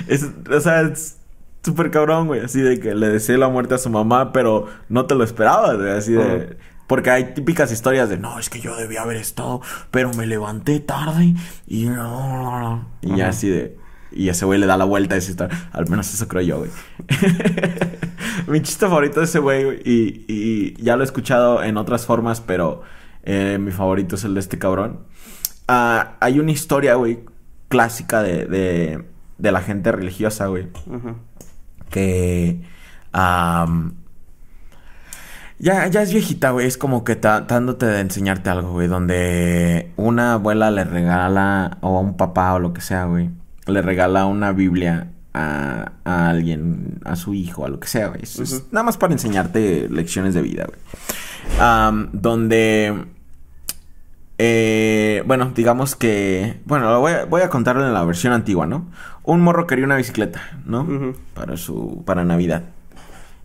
Es, o sea, es súper cabrón, güey. Así de que le deseé la muerte a su mamá, pero no te lo esperabas, güey. Así de... Porque hay típicas historias de, no, es que yo debía haber estado, pero me levanté tarde y no. Y ya así de... Y ese güey le da la vuelta a esa historia. Al menos eso creo yo, güey. Mi chiste favorito de ese güey, güey, y, y ya lo he escuchado en otras formas, pero eh, mi favorito es el de este cabrón. Ah, hay una historia, güey, clásica de, de, de la gente religiosa, güey, que... am, ya, ya es viejita, güey. Es como que tratándote de enseñarte algo, güey. Donde una abuela le regala, o a un papá o lo que sea, güey. Le regala una Biblia a, a alguien, a su hijo, a lo que sea, güey. Es- nada más para enseñarte lecciones de vida, güey. Am, donde... eh, bueno, digamos que... Bueno, lo voy a, voy a contarlo en la versión antigua, ¿no? Un morro quería una bicicleta, ¿no? Para su... Para Navidad.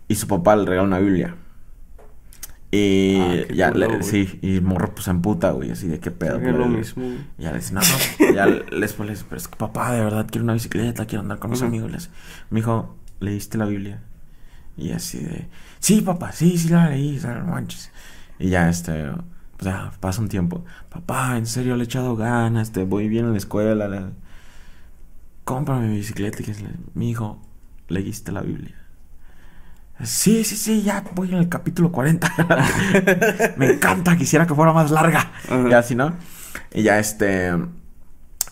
Y su papá le regala una Biblia. Y Ah, ya, culo, le- güey. sí, y morro pues se emputa, güey, así de qué pedo. Es por lo mismo, güey. y ya le dice, no, no, ya les les pero es que papá, de verdad quiero una bicicleta, quiero andar con mis Ujú. amigos. Les, mi hijo, ¿leíste la Biblia? Y así de, sí, papá, sí, sí la leí, no manches. Y ya, este, o sea, pasa un tiempo. Papá, en serio le he echado ganas, te voy bien en la escuela. la-". cómprame mi bicicleta. Y que mi hijo, ¿leíste la Biblia? Sí, sí, sí, ya voy en el capítulo 40. Me encanta, quisiera que fuera más larga. Y así, ¿no? Y ya este.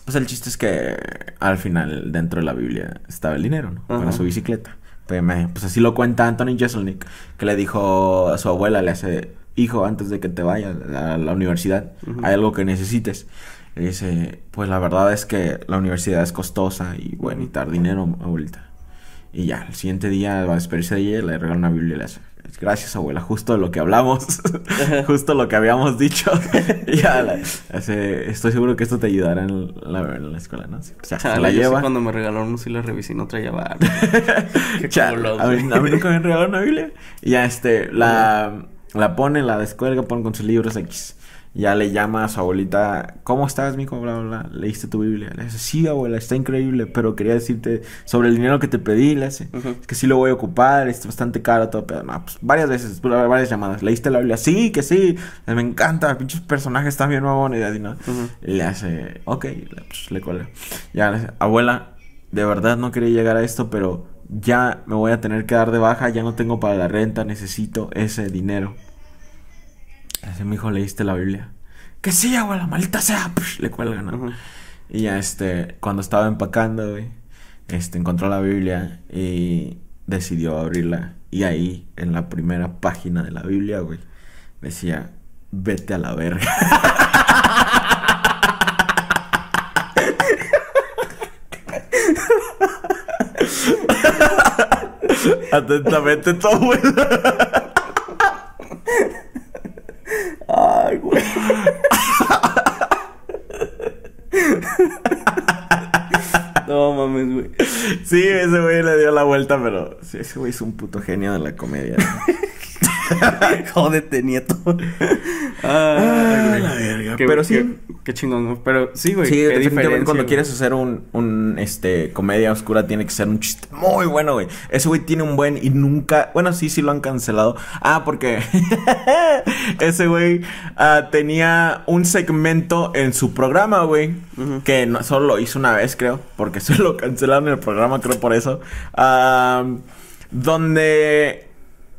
Pues el chiste es que al final dentro de la Biblia estaba el dinero, ¿no? Para su bicicleta. Pues, pues, así lo cuenta Anthony Jeselnik, que le dijo a su abuela, le hace, hijo, antes de que te vayas a la universidad, hay algo que necesites. Y dice, pues la verdad es que la universidad es costosa y bueno, y dar dinero, abuelita. Y ya, el siguiente día va a despedirse de ella, le regala una Biblia y le hace, gracias abuela, justo lo que hablamos, justo lo que habíamos dicho. ya, estoy seguro que esto te ayudará en la, escuela, ¿no? O sea, se la lleva. cuando me regalaron si la revisé y no traía bar. a, mí, a mí nunca me regalaron una Biblia. Y ya, este, la, la pone, la descuelga, pone con sus libros X ya le llama a su abuelita, ¿cómo estás, mijo? Bla, bla, bla. ¿Leíste tu Biblia? Le dice, sí, abuela, está increíble, pero quería decirte sobre el dinero que te pedí, le es que sí lo voy a ocupar, es bastante caro, todo, pero no, pues varias veces, varias llamadas, ¿leíste la Biblia? Sí, que sí, me encanta, pinches personajes están bien nuevos, y así, ¿no? Y le hace, ok, pues, le cuelga. Ya le dice, abuela, de verdad no quería llegar a esto, pero ya me voy a tener que dar de baja, ya no tengo para la renta, necesito ese dinero. Ese mi hijo leíste la Biblia. Que sí, abuela, maldita sea. le cuelgan, ¿no? Y ya, este, cuando estaba empacando, güey, este, encontró la Biblia y decidió abrirla. Y ahí, en la primera página de la Biblia, güey, decía, vete a la verga. Atentamente, tu abuela. Ay, güey. No mames, güey. Sí, ese güey le dio la vuelta, pero sí, ese güey es un puto genio de la comedia. Jódete, nieto. Ay, la verga. pero sí. Qué, chingón, Pero sí, güey. Sí, definitivamente cuando quieres hacer un, un, este, comedia oscura tiene que ser un chiste muy bueno, güey. Ese güey tiene un buen y nunca... Bueno, sí, sí lo han cancelado. Ah, porque ese güey uh, tenía un segmento en su programa, güey. Que no, solo lo hizo una vez, creo. Porque se lo cancelaron en el programa, creo por eso. Uh, donde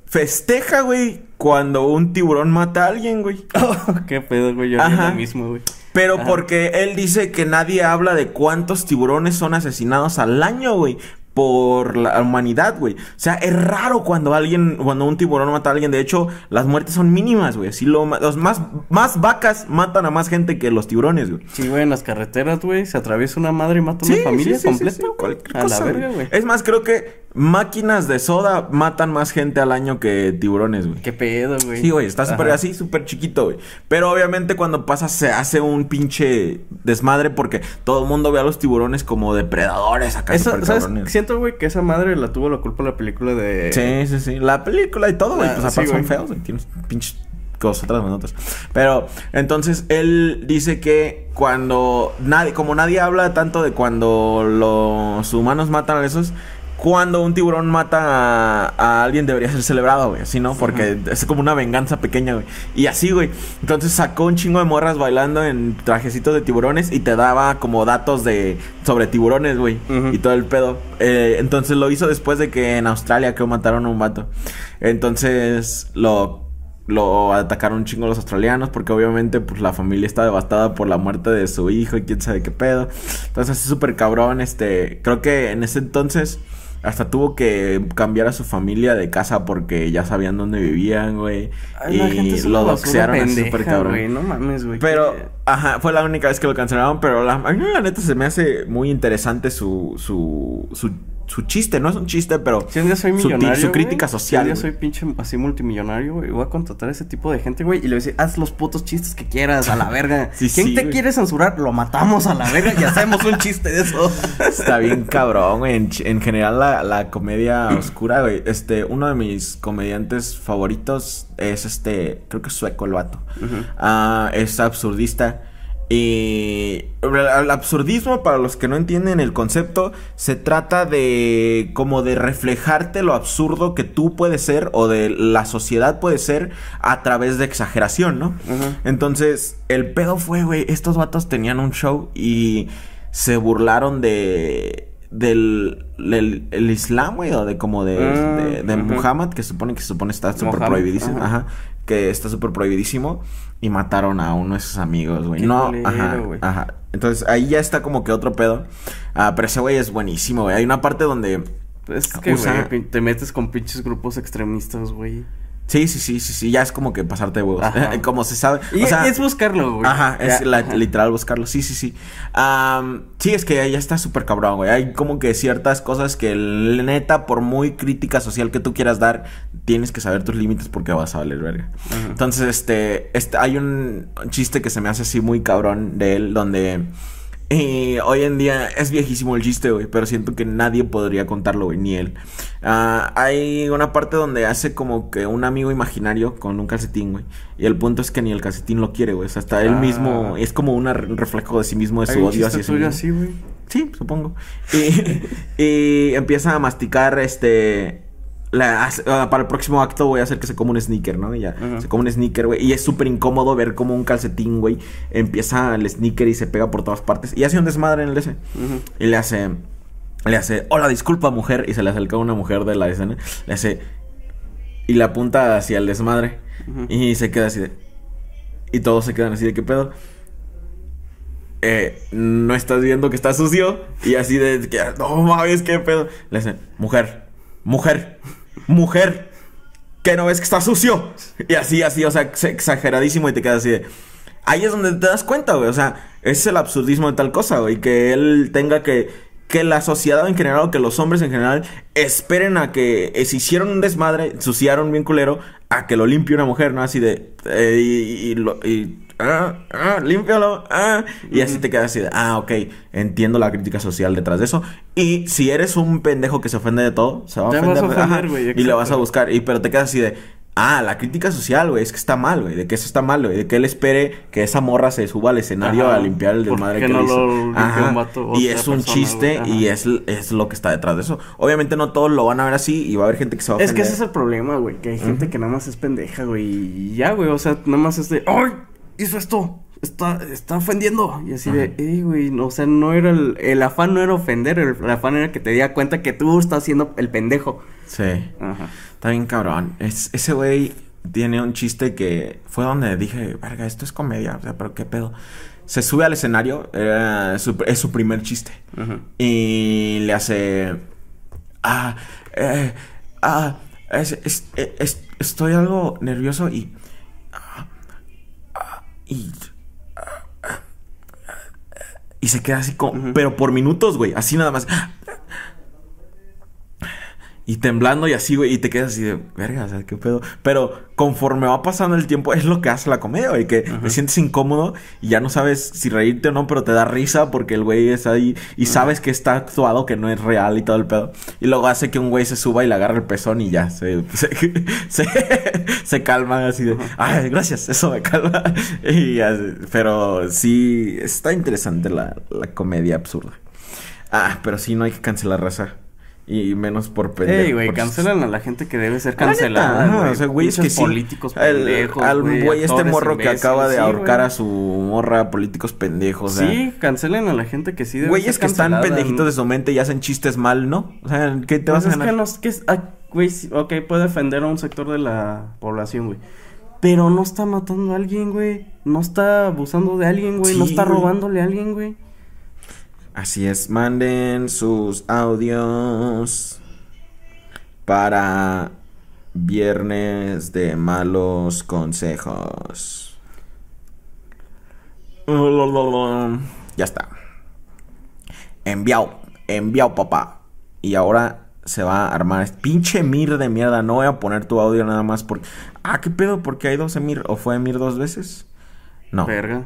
festeja, güey, cuando un tiburón mata a alguien, güey. qué pedo, güey, yo lo mismo, güey. Pero porque él dice que nadie habla de cuántos tiburones son asesinados al año, güey por la humanidad, güey. O sea, es raro cuando alguien, cuando un tiburón mata a alguien. De hecho, las muertes son mínimas, güey. Así lo, los más, más vacas matan a más gente que los tiburones, güey. Sí, güey, en las carreteras, güey, se atraviesa una madre y mata a una familia completa. a la verga, güey. Es más, creo que máquinas de soda matan más gente al año que tiburones, güey. Qué pedo, güey. Sí, güey, está súper así, súper chiquito, güey. Pero obviamente cuando pasa se hace un pinche desmadre porque todo el mundo ve a los tiburones como depredadores acá. Eso, ¿sabes? Siento, güey, que esa madre la tuvo la culpa la película de... Sí, sí, sí. La película y todo, güey. pues aparte son feos, güey. Tienes pinches cosas otras notas. Pero entonces él dice que cuando nadie, como nadie habla tanto de cuando los humanos matan a esos, cuando un tiburón mata a, alguien debería ser celebrado, güey. Así, ¿no? Porque es como una venganza pequeña, güey. Y así, güey. Entonces sacó un chingo de morras bailando en trajecitos de tiburones y te daba como datos de sobre tiburones, güey. Y todo el pedo. Eh, entonces lo hizo después de que en Australia que mataron a un vato. Entonces lo lo atacaron un chingo los australianos porque obviamente pues la familia está devastada por la muerte de su hijo y quién sabe qué pedo. Entonces es súper cabrón, este, creo que en ese entonces hasta tuvo que cambiar a su familia de casa porque ya sabían dónde vivían, güey. Y lo doxearon súper cabrón. no mames, güey. Pero, ajá, fue la única vez que lo cancelaron, pero la, a mí la neta se me hace muy interesante su, su, su su chiste, no es un chiste, pero si un día soy millonario, su, crítica social. Si un día soy pinche así multimillonario, güey, voy a contratar a ese tipo de gente, güey, y le voy a decir, haz los putos chistes que quieras, a la verga. ¿Quién te quiere censurar? Lo matamos a la verga y hacemos un chiste de eso. Está bien cabrón, güey. En, general, la, la, comedia oscura, güey. Este, uno de mis comediantes favoritos es este, creo que es sueco el vato. Ah, es absurdista. Y el absurdismo, para los que no entienden el concepto, se trata de como de reflejarte lo absurdo que tú puedes ser o de la sociedad puede ser a través de exageración, ¿no? Entonces, el pedo fue, güey, estos vatos tenían un show y se burlaron de del, del- el Islam, güey, o de como de, Ah, de, de. Muhammad, que se supone que se supone está súper prohibidísimo, ajá. ajá, que está súper prohibidísimo, y mataron a uno de sus amigos, güey. No, ajá. Entonces ahí ya está como que otro pedo. Ah, pero ese güey es buenísimo, güey. Hay una parte donde... Es que, Usa- te metes con pinches grupos extremistas, güey. Sí, sí, sí, sí, sí, ya es como que pasarte de huevos. Como se sabe. Y o sea, es buscarlo, güey. Ajá, es Ya, la- ajá. literal buscarlo. Sí, sí, sí. Am, sí, es que ya está súper cabrón, güey. Hay como que ciertas cosas que, neta, por muy crítica social que tú quieras dar, tienes que saber tus límites porque vas a valer verga. Ajá. Entonces, este, este, hay un chiste que se me hace así muy cabrón de él, donde eh, hoy en día es viejísimo el chiste, güey, pero siento que nadie podría contarlo, güey, ni él. Ah, hay una parte donde hace como que un amigo imaginario con un calcetín, güey, y el punto es que ni el calcetín lo quiere, güey, o sea, hasta él Ah. mismo es como un reflejo de sí mismo, de su odio hacia sí mismo. así, güey. Sí, supongo. Y, y empieza a masticar este. La- ah, para el próximo acto voy a hacer que se coma un sneaker, ¿no? Y ya, se come un sneaker, güey. Y es súper incómodo ver cómo un calcetín, güey, empieza el sneaker y se pega por todas partes. Y hace un desmadre en el. Ujú. Y le hace. Le hace, hola, disculpa, mujer. Y se le acerca una mujer de la escena. Le hace. Y le apunta hacia el desmadre. Y se queda así de. Y todos se quedan así de, ¿qué pedo? Eh, no estás viendo que está sucio. Y así de, no mames, ¿qué pedo? Le hace, mujer, mujer, mujer. ¿Qué no ves que está sucio? Y así, así, o sea, ex- exageradísimo. Y te quedas así de. Ahí es donde te das cuenta, güey. O sea, es el absurdismo de tal cosa, güey. Que él tenga que. Que la sociedad en general, o que los hombres en general, esperen a que eh, si hicieron un desmadre, ensuciaron bien culero, a que lo limpie una mujer, ¿no? Así de. eh, y. y- ah, ah, límpialo, ah. Y así te quedas así de. Ah, ok. Entiendo la crítica social detrás de eso. Y si eres un pendejo que se ofende de todo, se va a Te vas ofender. a ofender, ajá, güey, y le vas a buscar. Y pero te quedas así de. Ah, la crítica social, güey, es que está mal, güey. De que eso está mal, güey. De que él espere que esa morra se suba al escenario Ajá. a limpiar el ¿Por desmadre que no le hizo. lo Ajá. y es un persona, chiste y es, es lo que está detrás de eso. Obviamente no todos lo van a ver así y va a haber gente que se va a Es que ofender. ese es el problema, güey. Que hay gente que nada más es pendeja, güey. Y ya, güey. O sea, nada más es de. ¡Ay! Hizo esto. Está, está ofendiendo. Y así de. ¡Ey, güey! no, o sea, no era el. El afán no era ofender. El, el afán era que te diera cuenta que tú estás siendo el pendejo. Sí. Ajá. Está bien cabrón. Es, ese güey tiene un chiste que fue donde dije, verga, esto es comedia. O sea, pero qué pedo. Se sube al escenario, su- es su primer chiste. Ajá. Y le hace. Ah, eh, ah, es- es- es- estoy algo nervioso y. ah, y. Y se queda así como. Pero por minutos, güey. Así nada más. Y temblando y así, güey. Y te quedas así de. Verga, o sea, qué pedo. Pero conforme va pasando el tiempo, es lo que hace la comedia, güey. Que te sientes incómodo y ya no sabes si reírte o no, pero te da risa porque el güey está ahí y sabes que está actuado, que no es real y todo el pedo. Y luego hace que un güey se suba y le agarre el pezón y ya se, se, se, se calma así de. Ay, gracias, eso me calma. Y pero sí, está interesante la, la comedia absurda. Ah, pero sí, no hay que cancelar raza. Y menos por pendejo. Ey, güey, cancelan a la gente que debe ser neta, cancelada, ajá, güey. o sea, güey, es que sí. políticos El- pendejos, Al güey, este morro que acaba de sí, ahorcar güey. a su morra, políticos pendejos. o sea, Sí, cancelen a la gente que sí debe Güeyes ser que están pendejitos de su mente y hacen chistes mal, ¿no? O sea, ¿qué te Pues vas a ganar? que no, es que ah, güey, ok, puede defender a un sector de la población, güey. Pero no está matando a alguien, güey. No está abusando de alguien, güey. no está robándole a alguien, güey. Así es, manden sus audios para viernes de malos consejos. Ya está. Enviado, enviado papá. Y ahora se va a armar este pinche Mir de mierda. No voy a poner tu audio nada más porque... Ah, ¿qué pedo? ¿Por qué hay dos Emir? ¿O fue Emir dos veces? No. Verga.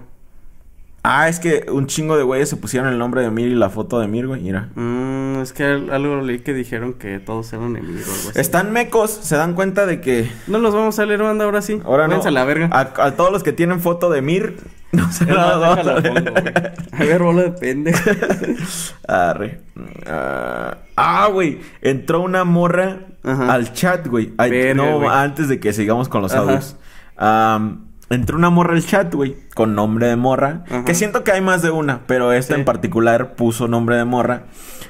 Ah, es que un chingo de güeyes se pusieron el nombre de Mir y la foto de Mir, güey. Mira. Mm, es que al- algo leí que dijeron que todos eran enemigos o algo así. Están mecos, se dan cuenta de que No los vamos a leer, banda, ahora sí. ahora no. A la verga. A, a todos los que tienen foto de Mir, no se la más, vamos a leer. pongo, güey. A ver, bola de pendejo. Arre. Ah, Ah, güey. Entró una morra Ajá. al chat, güey. Ay, Verga, no, güey. antes de que sigamos con los Ajá. audios. Am, entró una morra al chat, güey. Con nombre de morra. Ajá. Que siento que hay más de una. Pero esta Sí. en particular puso nombre de morra.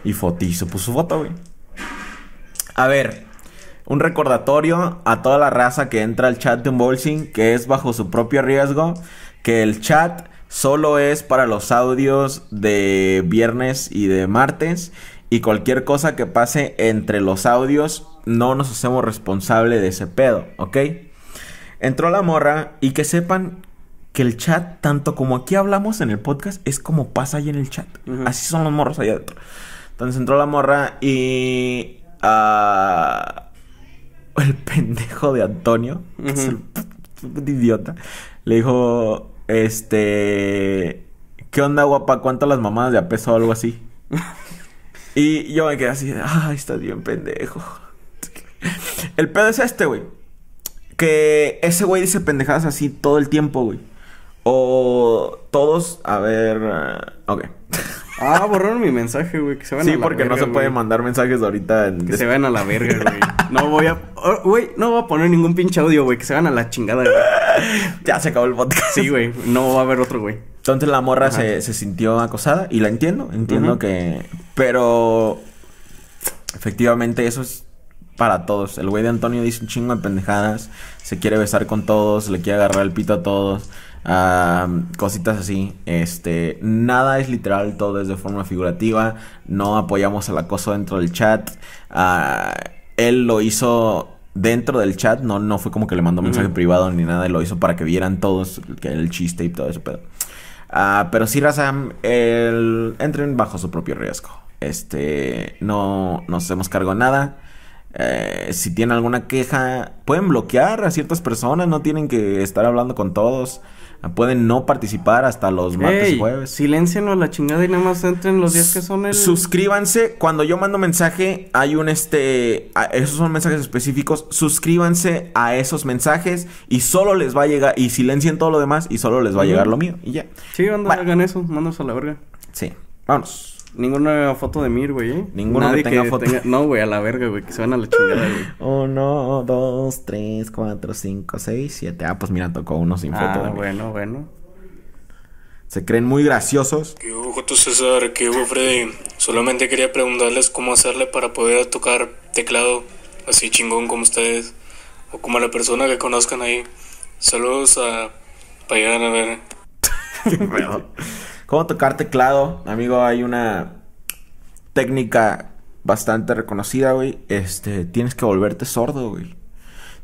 Y fotizo, puso su foto, güey. A ver, un recordatorio a toda la raza que entra al chat de Unboxing, que es bajo su propio riesgo, que el chat solo es para los audios de viernes y de martes. Y cualquier cosa que pase entre los audios, no nos hacemos responsable de ese pedo, ¿ok? Entró la morra y que sepan que el chat, tanto como aquí hablamos en el podcast, es como pasa ahí en el chat. Así son los morros allá adentro. Entonces entró la morra y... ah, el pendejo de Antonio, que es el idiota, le dijo, este... ¿Qué onda, guapa? ¿Cuánto las mamadas de a peso o algo así? y yo me quedé así, ay, estás bien pendejo. El pedo es este, güey. Que ese güey dice pendejadas así todo el tiempo, güey. O todos, a ver, ah, ok. Ah, borraron mi mensaje, güey. Que se van a Sí, la porque no se puede güey. mandar mensajes ahorita. En Que se vayan a la verga, güey. No voy a. oh, Güey, no voy a poner ningún pinche audio, güey. Que se van a la chingada, güey. Ya se acabó el podcast. Sí, güey. No va a haber otro, güey. Entonces la morra se, se sintió acosada y la entiendo, entiendo que... Pero efectivamente eso es para todos. El güey de Antonio dice un chingo de pendejadas, se quiere besar con todos, le quiere agarrar el pito a todos, cositas así. Este, nada es literal, todo es de forma figurativa, no apoyamos el acoso dentro del chat. Ah, él lo hizo dentro del chat, no, no fue como que le mandó mensaje privado ni nada, lo hizo para que vieran todos que el chiste y todo eso, pero... Ah, pero sí, Raza, el... entren bajo su propio riesgo. Este, no nos hacemos cargo de nada. Eh, si tienen alguna queja, pueden bloquear a ciertas personas, no tienen que estar hablando con todos. Ah, Pueden no participar hasta los martes y jueves. siléncienlo a la chingada y nada más entren los días que son el. Suscríbanse. Cuando yo mando mensaje, hay un este. a- esos son mensajes específicos. Suscríbanse a esos mensajes y solo les va a llegar. Y silencien todo lo demás y solo les va a llegar lo mío. Y ya. Sí, anda, Bueno. hagan eso. Mándanos a la verga. Sí. Vámonos. Ninguna foto de Mir, güey. Ninguno Nadie que tenga foto. No, güey, a la verga, güey. Que se van a la chingada, güey. Uno, dos, tres, cuatro, cinco, seis, siete. Ah, pues mira, tocó uno sin foto. de Ah, mí. bueno, bueno. Se creen muy graciosos. ¿Qué hubo, Joto César? ¿Qué hubo, Freddy? Solamente quería preguntarles cómo hacerle para poder tocar teclado así chingón como ustedes. O como a la persona que conozcan ahí. Saludos a... Para llegar a ver. Qué pedo. ¿Cómo tocar teclado? Amigo, hay una técnica bastante reconocida, güey. Este, tienes que volverte sordo, güey.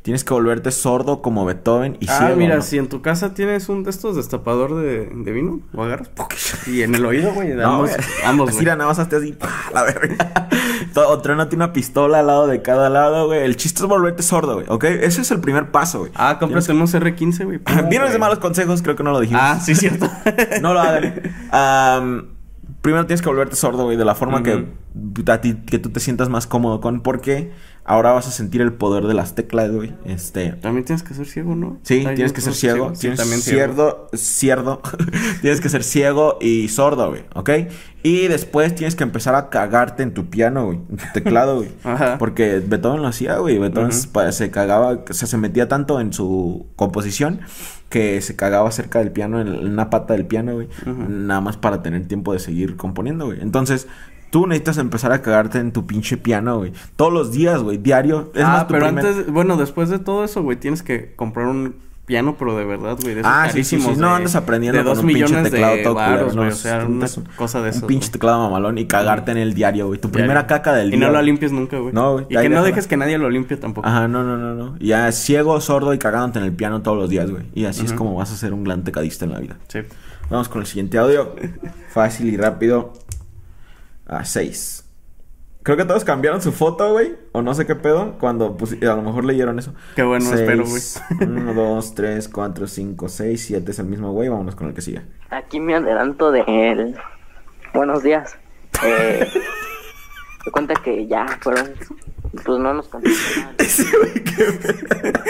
Tienes que volverte sordo como Beethoven y ah, ciego, mira, ¿no? si en tu casa tienes un de estos destapador de, de vino, lo agarras y en el oído, güey, No, ambos, güey. ambos, Así la nada más hazte así, ¡pah! la verga. Todo- O trónate una pistola al lado de cada lado, güey. El chiste es volverte sordo, güey, ¿ok? Ese es el primer paso, güey. Ah, cómprate unos R15, güey. Vienes de malos consejos, creo que no lo dijimos. Ah, sí, cierto. No lo hagan. Primero tienes que volverte sordo, güey, de la forma que, a ti, que tú te sientas más cómodo con. Porque ahora vas a sentir el poder de las teclas, güey. Este. También tienes que ser ciego, ¿no? Sí, tienes que ser ciego. ciegos. Sí, Tienes también ciego. cierdo, cierdo. tienes que ser ciego y sordo, güey, ¿ok? Y después tienes que empezar a cagarte en tu piano, güey, en tu teclado, güey. Ajá. Porque Beethoven lo hacía, güey. Beethoven se cagaba, o sea, se metía tanto en su composición que se cagaba cerca del piano, en una pata del piano, güey. Nada más para tener tiempo de seguir componiendo, güey. Entonces, tú necesitas empezar a cagarte en tu pinche piano, güey. Todos los días, güey, diario. Es ah, más, tu pero primer- antes, bueno, después de todo eso, güey, tienes que comprar un piano, pero de verdad, güey. de esos Ah, sí, sí, sí. carísimos No andes aprendiendo de con dos un pinche teclado de todo varos, no, o sea, una cosa de eso. Un pinche teclado mamalón y cagarte en el diario, güey. Tu primera caca del Y día. no lo limpies nunca, güey. No, güey, Y que no dejes que nadie lo limpie tampoco. Ajá, no, no, no, no. Ya ciego, sordo y cagándote en el piano todos los días, güey. Y así es como vas a ser un gran tecadista en la vida. Sí. Vamos con el siguiente audio. Fácil y rápido. A 6. Creo que todos cambiaron su foto, güey. O no sé qué pedo. Cuando pues, a lo mejor leyeron eso. Qué bueno, espero, güey. 1, 2, 3, 4, 5, 6, 7 es el mismo, güey. Vámonos con el que sigue. Aquí me adelanto de él. Buenos días. Eh, me cuenta que ya fueron. Pues no nos contestó nada. Ese güey, qué pedo.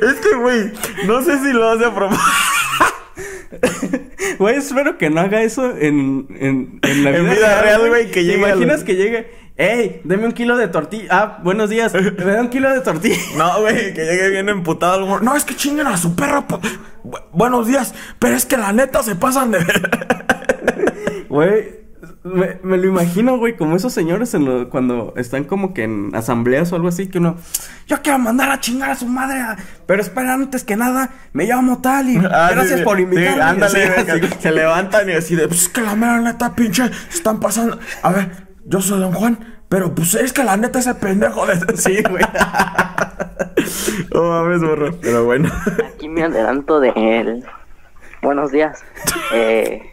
Este güey, no sé si lo hace a propósito. Güey, espero que no haga eso en, en, en la En vida, vida real, güey, que ¿Te imaginas que llegue? ¡Ey! Deme un kilo de tortilla. Ah, buenos días. Me da un kilo de tortilla. No, güey, que llegue bien emputado el güey. No, es que chinguen a su perro. Bu- buenos días, pero es que la neta se pasan de. Güey, Me, me lo imagino, güey, como esos señores en lo- cuando están como que en asambleas o algo así, que uno, yo quiero mandar a chingar a su madre, a- pero espera, antes que nada, me llamo tal y Ah, gracias sí, por invitarme. sí, ándale, así. se levantan y así de, pues es que la mera neta, pinche, se están pasando. A ver, yo soy Don Juan, pero pues es que la neta ese pendejo de. Sí, güey. No mames, borro. Pero bueno. Aquí me adelanto de él. Buenos días. Eh,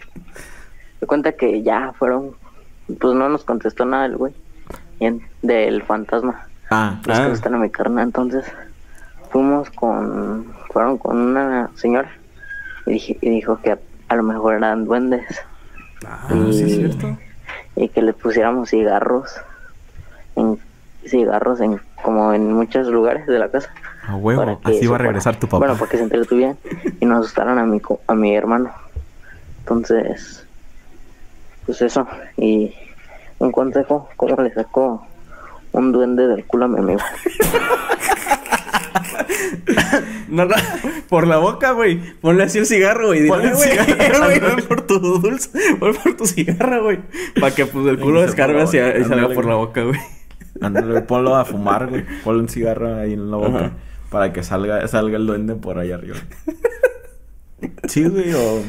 me cuenta que ya fueron. Pues no nos contestó nada el güey. Del fantasma. Ah, Los Ah. que están en mi carnal. Entonces fuimos con. Fueron con una señora. Y, dije- y dijo que a, a lo mejor eran duendes. Ah, y, sí, es cierto. y que le pusiéramos cigarros. En, cigarros en como en muchos lugares de la casa. a huevo. Así va a regresar fuera- tu papá. Bueno, para que se entretuvieran y nos asustaran a mi, a mi hermano. Entonces, pues eso. Y un consejo, ¿cómo le sacó un duende del culo a mi amigo? No, no, por la boca, güey. Ponle así el cigarro, güey. Ponle el cigarro. güey, ven por tu dulce, ven por tu cigarro, güey. Para que pues el culo descargue hacia y salga por la boca, güey. Ándale, ponlo a fumar, güey. Ponle un cigarro ahí en la boca. Ajá. Para que salga, salga el duende por ahí arriba. Sí, güey, o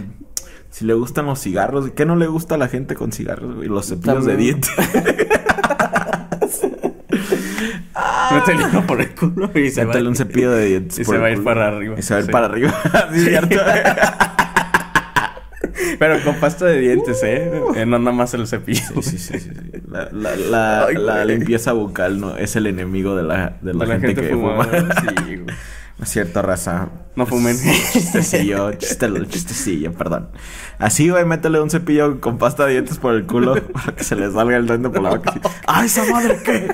si le gustan los cigarros. ¿Qué no le gusta a la gente con cigarros, güey? Los cepillos de dientes. Métele uno por el culo y se va. Métele un cepillo de dientes. Y se va a ir para arriba. Y se va a ir Sí. para arriba. Sí, cierto. Pero con pasta de dientes, ¿eh? Eh, No nada más el cepillo. Sí, sí, sí, sí. La, la, la, Ay, la limpieza bucal no es el enemigo de la, de la, De gente, gente que fuma. fumadora, sí, güey. No es cierto, raza. No fumen. Chistecillo, chiste- chistecillo, perdón. Así, güey, métele un cepillo con pasta de dientes por el culo para que se le salga el duende por la boca. así. ¡Ay, esa madre qué!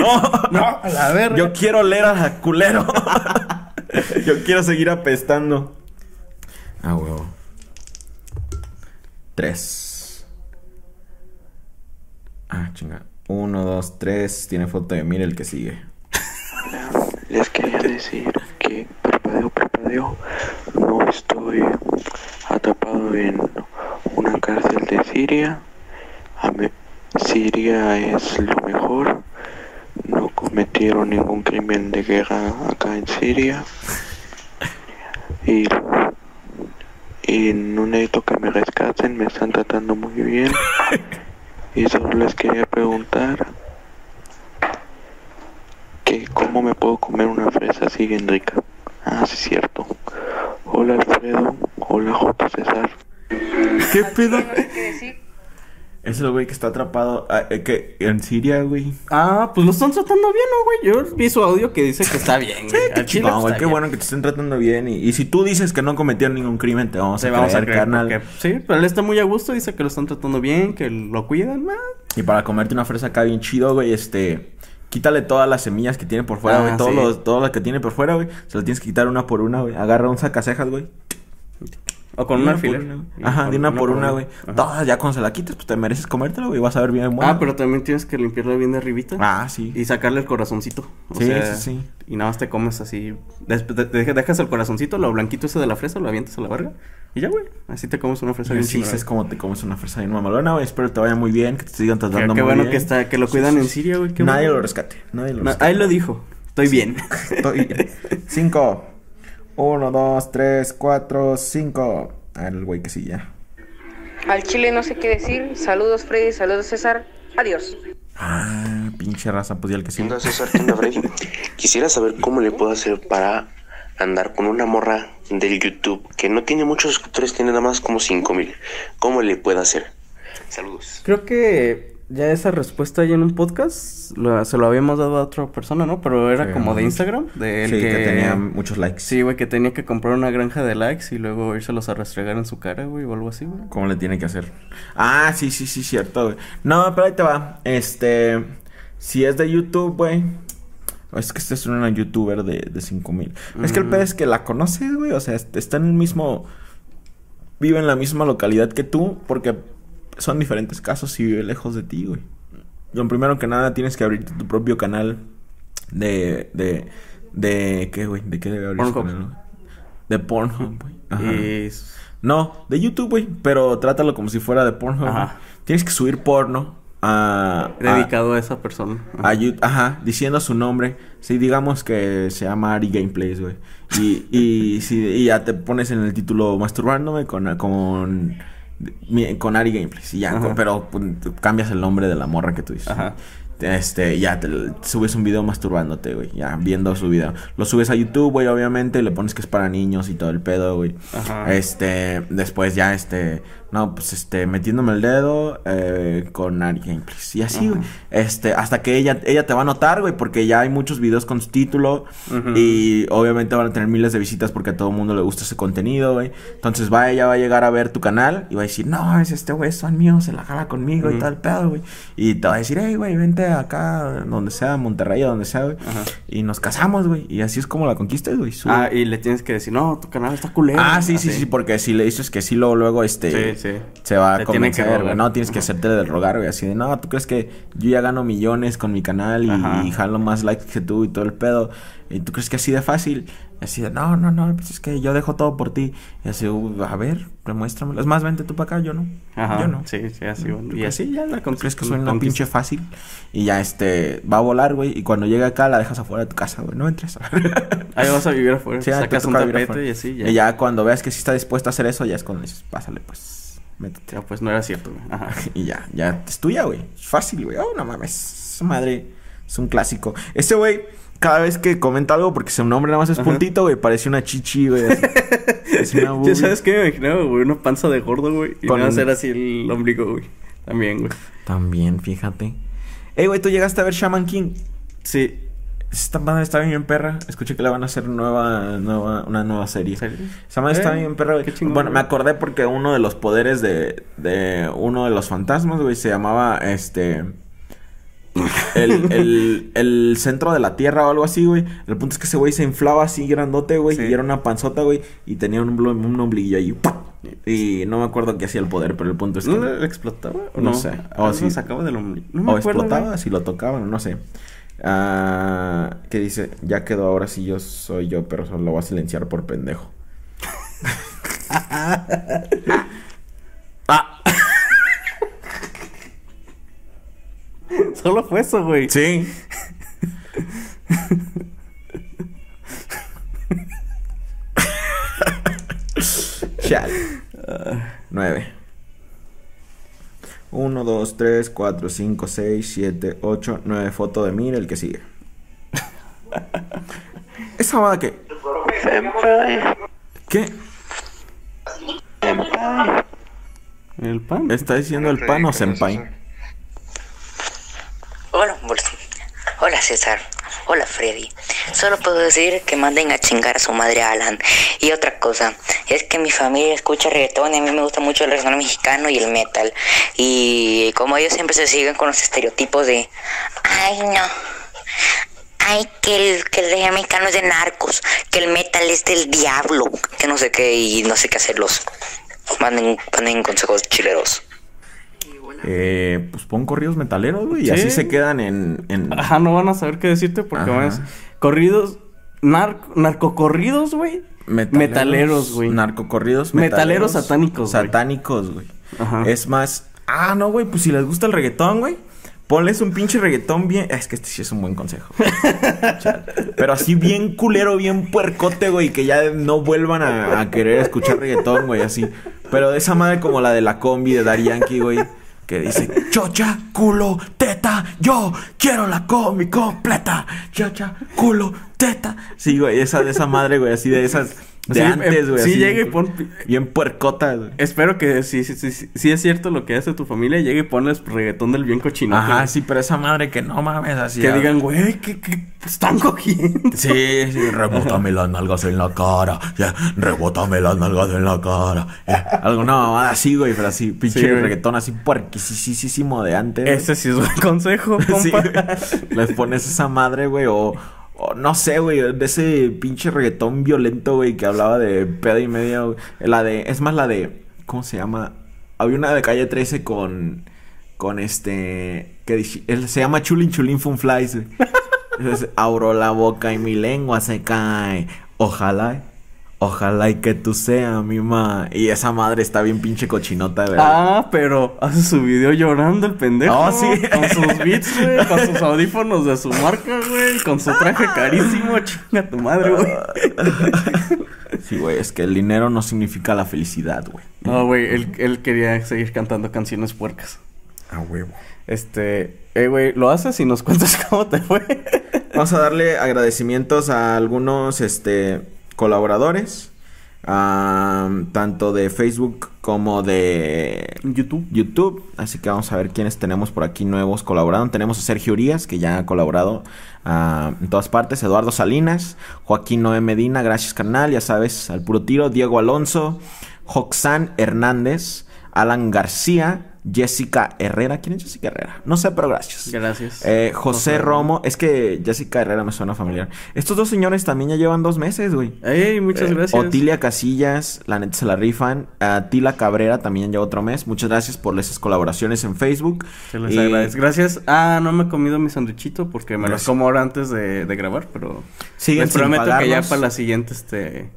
¡No! No, a la verga. Yo quiero leer a culero. Yo quiero seguir apestando. Ah, huevo. Tres. Ah, chinga. Uno, dos, tres. Tiene foto de mire el que sigue. Les quería decir que parpadeo, parpadeo, no estoy atrapado en una cárcel de Siria. Siria es lo mejor. No cometieron ningún crimen de guerra acá en Siria. Y, y no necesito que me rescaten, me están tratando muy bien. Y solo les quería preguntar que cómo me puedo comer una fresa así bien rica. Ah, sí, es cierto. Hola Alfredo, hola J. César. ¿Qué pedo? Es el güey que está atrapado. ah, eh, que en Siria, güey. Ah, pues lo están tratando bien, ¿no, güey? Yo vi su audio que dice que está bien, güey. Qué Al chile, chingón, pues, güey. Qué bien. bueno que te estén tratando bien. Y, y si tú dices que no cometieron ningún crimen, te vamos Sí, a vamos a creer, creer carnal. porque- Sí, pero él está muy a gusto, dice que lo están tratando bien, que lo cuidan, ah, Y para comerte una fresa acá bien chido, güey, este... Quítale todas las semillas que tiene por fuera, Ah, güey. Todos sí. los, todo lo que tiene por fuera, güey. Se lo tienes que quitar una por una, güey. Agarra un sacacejas, güey. O con un alfiler. una. Ajá, de una por una, güey. Todas, ya cuando se la quites, pues te mereces comértela, güey. Vas a ver bien bueno. Ah, pero también tienes que limpiarla bien de arribita. Ah, sí. Y sacarle el corazoncito. O Sí, sea, sí, sí. Y nada más te comes así. Después te- te dejas el corazoncito, lo blanquito ese de la fresa, lo avientas a la verga. Y ya, güey. Así te comes una fresa bien Sí, es como te comes una fresa bien mamalona, güey. Espero te vaya muy bien, que te sigan Qué, tratando qué muy bueno bien. que está, que lo cuidan en Siria, güey. qué Nadie bueno. lo rescate. Nadie lo rescate. ahí lo dijo. Estoy bien. Estoy- Cinco. Uno, dos, tres, cuatro, cinco. A ver, el güey que sí ya. Al chile no sé qué decir. Saludos Freddy, saludos César. Adiós. Ah, pinche raza, pues ya el que sí. ¿Qué onda, César? ¿Qué onda, Freddy? Quisiera saber cómo le puedo hacer para andar con una morra del YouTube que no tiene muchos suscriptores, tiene nada más como 5000. ¿Cómo le puedo hacer? Saludos. Creo que ya esa respuesta ya en un podcast lo- se lo habíamos dado a otra persona, ¿no? Pero era Sí, como de. Instagram. De el Sí, que... tenía muchos likes. Sí, güey, que tenía que comprar una granja de likes y luego irselos a restregar en su cara, güey, o algo así, güey. ¿Cómo le tiene que hacer? Ah, sí, sí, sí, cierto, güey. No, pero ahí te va. Este. Si es de YouTube, güey. Es que este es una youtuber de, de 5000. Es que el Mm. pedo es que la conoces, güey. O sea, est- está en el mismo. Vive en la misma localidad que tú. Porque son diferentes casos y vive lejos de ti, güey. Lo primero que nada, tienes que abrirte tu propio canal de. de. de. ¿Qué, güey? ¿De qué debe abrir Pornhub. canal? De Pornhub, güey. Ajá. No, de YouTube, güey. Pero trátalo como si fuera de porno. Ajá. Tienes que subir porno a... a- Dedicado a esa persona. a Yu- ajá, diciendo su nombre. Sí, digamos que se llama Ari Gameplays, güey. Y, y, sí, y ya te pones en el título masturbándome con, con, con Ari Gameplays. Y ya, pero pues, cambias el nombre de la morra que tú dices. Ajá. Este, ya te subes un video masturbándote, güey. Ya, viendo su video. Lo subes a YouTube, güey, obviamente. Le pones que es para niños y todo el pedo, güey. Ajá. Este, después ya, este, no, pues este, metiéndome el dedo eh, con Ari Gameplays. Y así, güey. Este, hasta que ella, ella te va a notar, güey, porque ya hay muchos videos con su título. Y obviamente van a tener miles de visitas porque a todo el mundo le gusta ese contenido, güey. Entonces va, ella va a llegar a ver tu canal y va a decir, no, es este güey, es fan mío, se la jala conmigo y Ujú. tal pedo, güey. Y te va a decir, hey, güey, vente acá, donde sea, Monterrey donde sea, güey. Y nos casamos, güey. Y así es como la conquistas, güey. Ah, y le tienes que decir, no, tu canal está culero. Ah, sí, sí, Así. sí, porque si le dices que sí, luego, luego, este... Sí, sí. Se va a convencer, güey. No, tienes que hacerte del rogar, güey. Así de, no, ¿tú crees que yo ya gano millones con mi canal y, y jalo más likes que tú y todo el pedo? ¿Y tú crees que así de fácil? Así de, no, no, no, pues es que yo dejo todo por ti. Y así, "Uh, a ver, demuéstramelo. Es más, vente tú para acá, yo no. Ajá. Yo no. Sí, sí, así, ¿Tú bueno. Y así ya la ¿Tú crees que soy una pinche fácil? Y ya, este, va a volar, güey. Y cuando llega acá, la dejas afuera de tu casa, güey. No entres. Ahí vas a vivir afuera. Sí, sacas un tapete y así ya. Y ya cuando veas que sí está dispuesta a hacer eso, ya es cuando dices, pásale, pues, métete. Ya, pues no era cierto, güey. Ajá. Y ya, ya es tuya, güey. Es fácil, güey. Oh, no mames. Madre es un clásico. Ese güey, cada vez que comenta algo, porque su nombre nada más es Ajá. puntito, güey, parece una chichi, güey. es una ¿Ya boobie. sabes qué me imaginaba, güey? Una panza de gordo, güey. Y Con- me va a hacer así el ombligo, güey. También, güey. También, fíjate. Ey, güey, ¿tú llegaste a ver Shaman King? Sí. Esta madre está bien perra. Escuché que le van a hacer nueva, nueva, una nueva serie. ¿En serio? Esa madre está Eh, bien perra, qué chingón, Bueno, me acordé porque uno de los poderes de, de uno de los fantasmas, güey, se llamaba este. El, el, el centro de la tierra o algo así, güey. El punto es que ese güey se inflaba así grandote, güey. Sí. Y era una panzota, güey. Y tenía un, un ombliguillo ahí. Y no me acuerdo qué hacía el poder, pero el punto es que. ¿No le explotaba? ¿O No no? sé. O O sí. sí. sacaba del ombligo. No me o acuerdo, explotaba güey. si lo tocaban, no sé. Ah, ¿Qué dice? Ya quedó ahora sí yo soy yo, pero solo lo voy a silenciar por pendejo. ah, Solo fue eso, güey. sí. Chale. Nueve. Uno, dos, tres, cuatro, cinco, seis, siete, ocho, nueve. Foto de mí, el que sigue. ¿Esa va qué? Senpai, ¿Qué? senpai. El pan. ¿Está diciendo el pan o senpai? Hola, Hola César. Hola Freddy. Solo puedo decir que manden a chingar a su madre Alan. Y otra cosa, es que mi familia escucha reggaetón y a mí me gusta mucho el reggaetón mexicano y el metal. Y como ellos siempre se siguen con los estereotipos de, ay no, ay que el, que el reggaetón mexicano es de narcos, que el metal es del diablo, que no sé qué y no sé qué hacerlos. Manden, manden consejos chileros. Eh, pues pon corridos metaleros, güey. Y Sí. así se quedan en. en... Ajá, no van a saber qué decirte porque van a Corridos. Narco, narcocorridos, güey. Metaleros, güey. Narcocorridos. Metaleros satánicos, güey. Satánicos, güey. Es más. Ah, no, güey. Pues si les gusta el reggaetón, güey. Ponles un pinche reggaetón bien. Es que este sí es un buen consejo. Pero así bien culero, bien puercote, güey. Que ya no vuelvan a, a querer escuchar reggaetón, güey. Así. Pero de esa madre como la de la combi de Daddy Yankee, güey. Que dice, chocha, culo, teta, yo quiero la combi completa. Chocha, culo, teta. Sí, güey, esa de esa madre, güey, así de esas de antes, eh, güey. sí, así, llega y pon- Bien puercota, güey. Espero que si sí, sí, sí, sí es cierto lo que hace tu familia, llegue y ponles reggaetón del bien cochino. Ajá, sí, pero esa madre que no mames, así. Que digan, güey, ¿qué, qué están cogiendo? Sí, sí, rebótame las nalgas en la cara. Ya, rebótame las nalgas en la cara. ya. Algo, no, así, güey, pero así, pinche Sí, reggaetón así puerquisísimo de antes. Ese sí es buen consejo, compa. Sí. Les pones esa madre, güey, o, o no sé, güey, de ese pinche reggaetón violento, güey, que hablaba de pedo y medio. güey. La de, es más la de, ¿cómo se llama? Había una de calle 13 con, con este, que se llama Chulin Chulin Fun Flies, güey. Entonces, abro la boca y mi lengua se cae. Ojalá, Ojalá y que tú sea mi ma. Y esa madre está bien pinche cochinota, ¿verdad? Ah, pero hace su video llorando el pendejo. Oh, sí. Con sus beats, güey. Con sus audífonos de su marca, güey. Con su traje carísimo. Chinga tu madre, güey. Sí, güey, es que el dinero no significa la felicidad, güey. No, güey. Él, él quería seguir cantando canciones puercas. A huevo. Este. Eh, güey, ¿lo haces y nos cuentas cómo te fue? Vamos a darle agradecimientos a algunos este, colaboradores, tanto de Facebook como de YouTube. YouTube. Así que vamos a ver quiénes tenemos por aquí nuevos colaborando. Tenemos a Sergio Urias, que ya ha colaborado en todas partes. Eduardo Salinas, Joaquín Noé Medina, gracias carnal, ya sabes, al puro tiro. Diego Alonso, Joxán Hernández, Alan García, Jessica Herrera. ¿Quién es Jessica Herrera? No sé, pero gracias. Gracias. Eh, José José Romo, es que Jessica Herrera me suena familiar. Estos dos señores también ya llevan dos meses, güey. Ey, muchas Eh, gracias. Otilia Casillas, la neta se la rifan. A Tila Cabrera también lleva otro mes. Muchas gracias por esas colaboraciones en Facebook. Se les Y- agradece. Gracias. Ah, no me he comido mi sandwichito porque me Gracias. los como ahora antes de, de grabar, pero sin prometo que ya pagarnos. para la siguiente, este...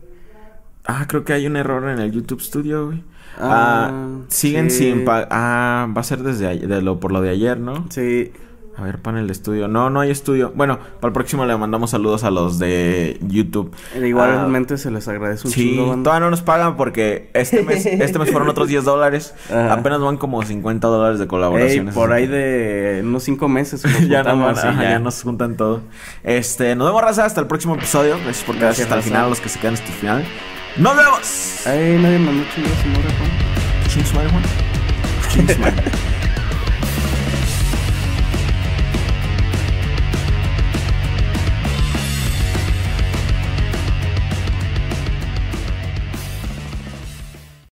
Ah, creo que hay un error en el YouTube Studio, güey. Ah, Ah, siguen sí. sin pagar. Ah, va a ser desde ayer- de lo, por lo de ayer, ¿no? Sí. A ver, panel de estudio. No, no hay estudio. Bueno, para el próximo le mandamos saludos a los de YouTube. Igualmente se les agradece Ah, un sí, todavía no nos pagan porque este mes, este mes fueron otros 10 dólares. Ajá. Apenas van como 50 dólares de Ey, colaboraciones. por ahí de unos cinco meses. nos ya, no, juntamos y ajá, ya. ya nos juntan todo. Este, nos vemos, raza, hasta el próximo episodio. Gracias por quedarse hasta el final, los que se quedan hasta el final. ¡Nos vemos! Ey, nadie mandó chingados, Juan. Chingue su madre, Juan. Chingue su madre.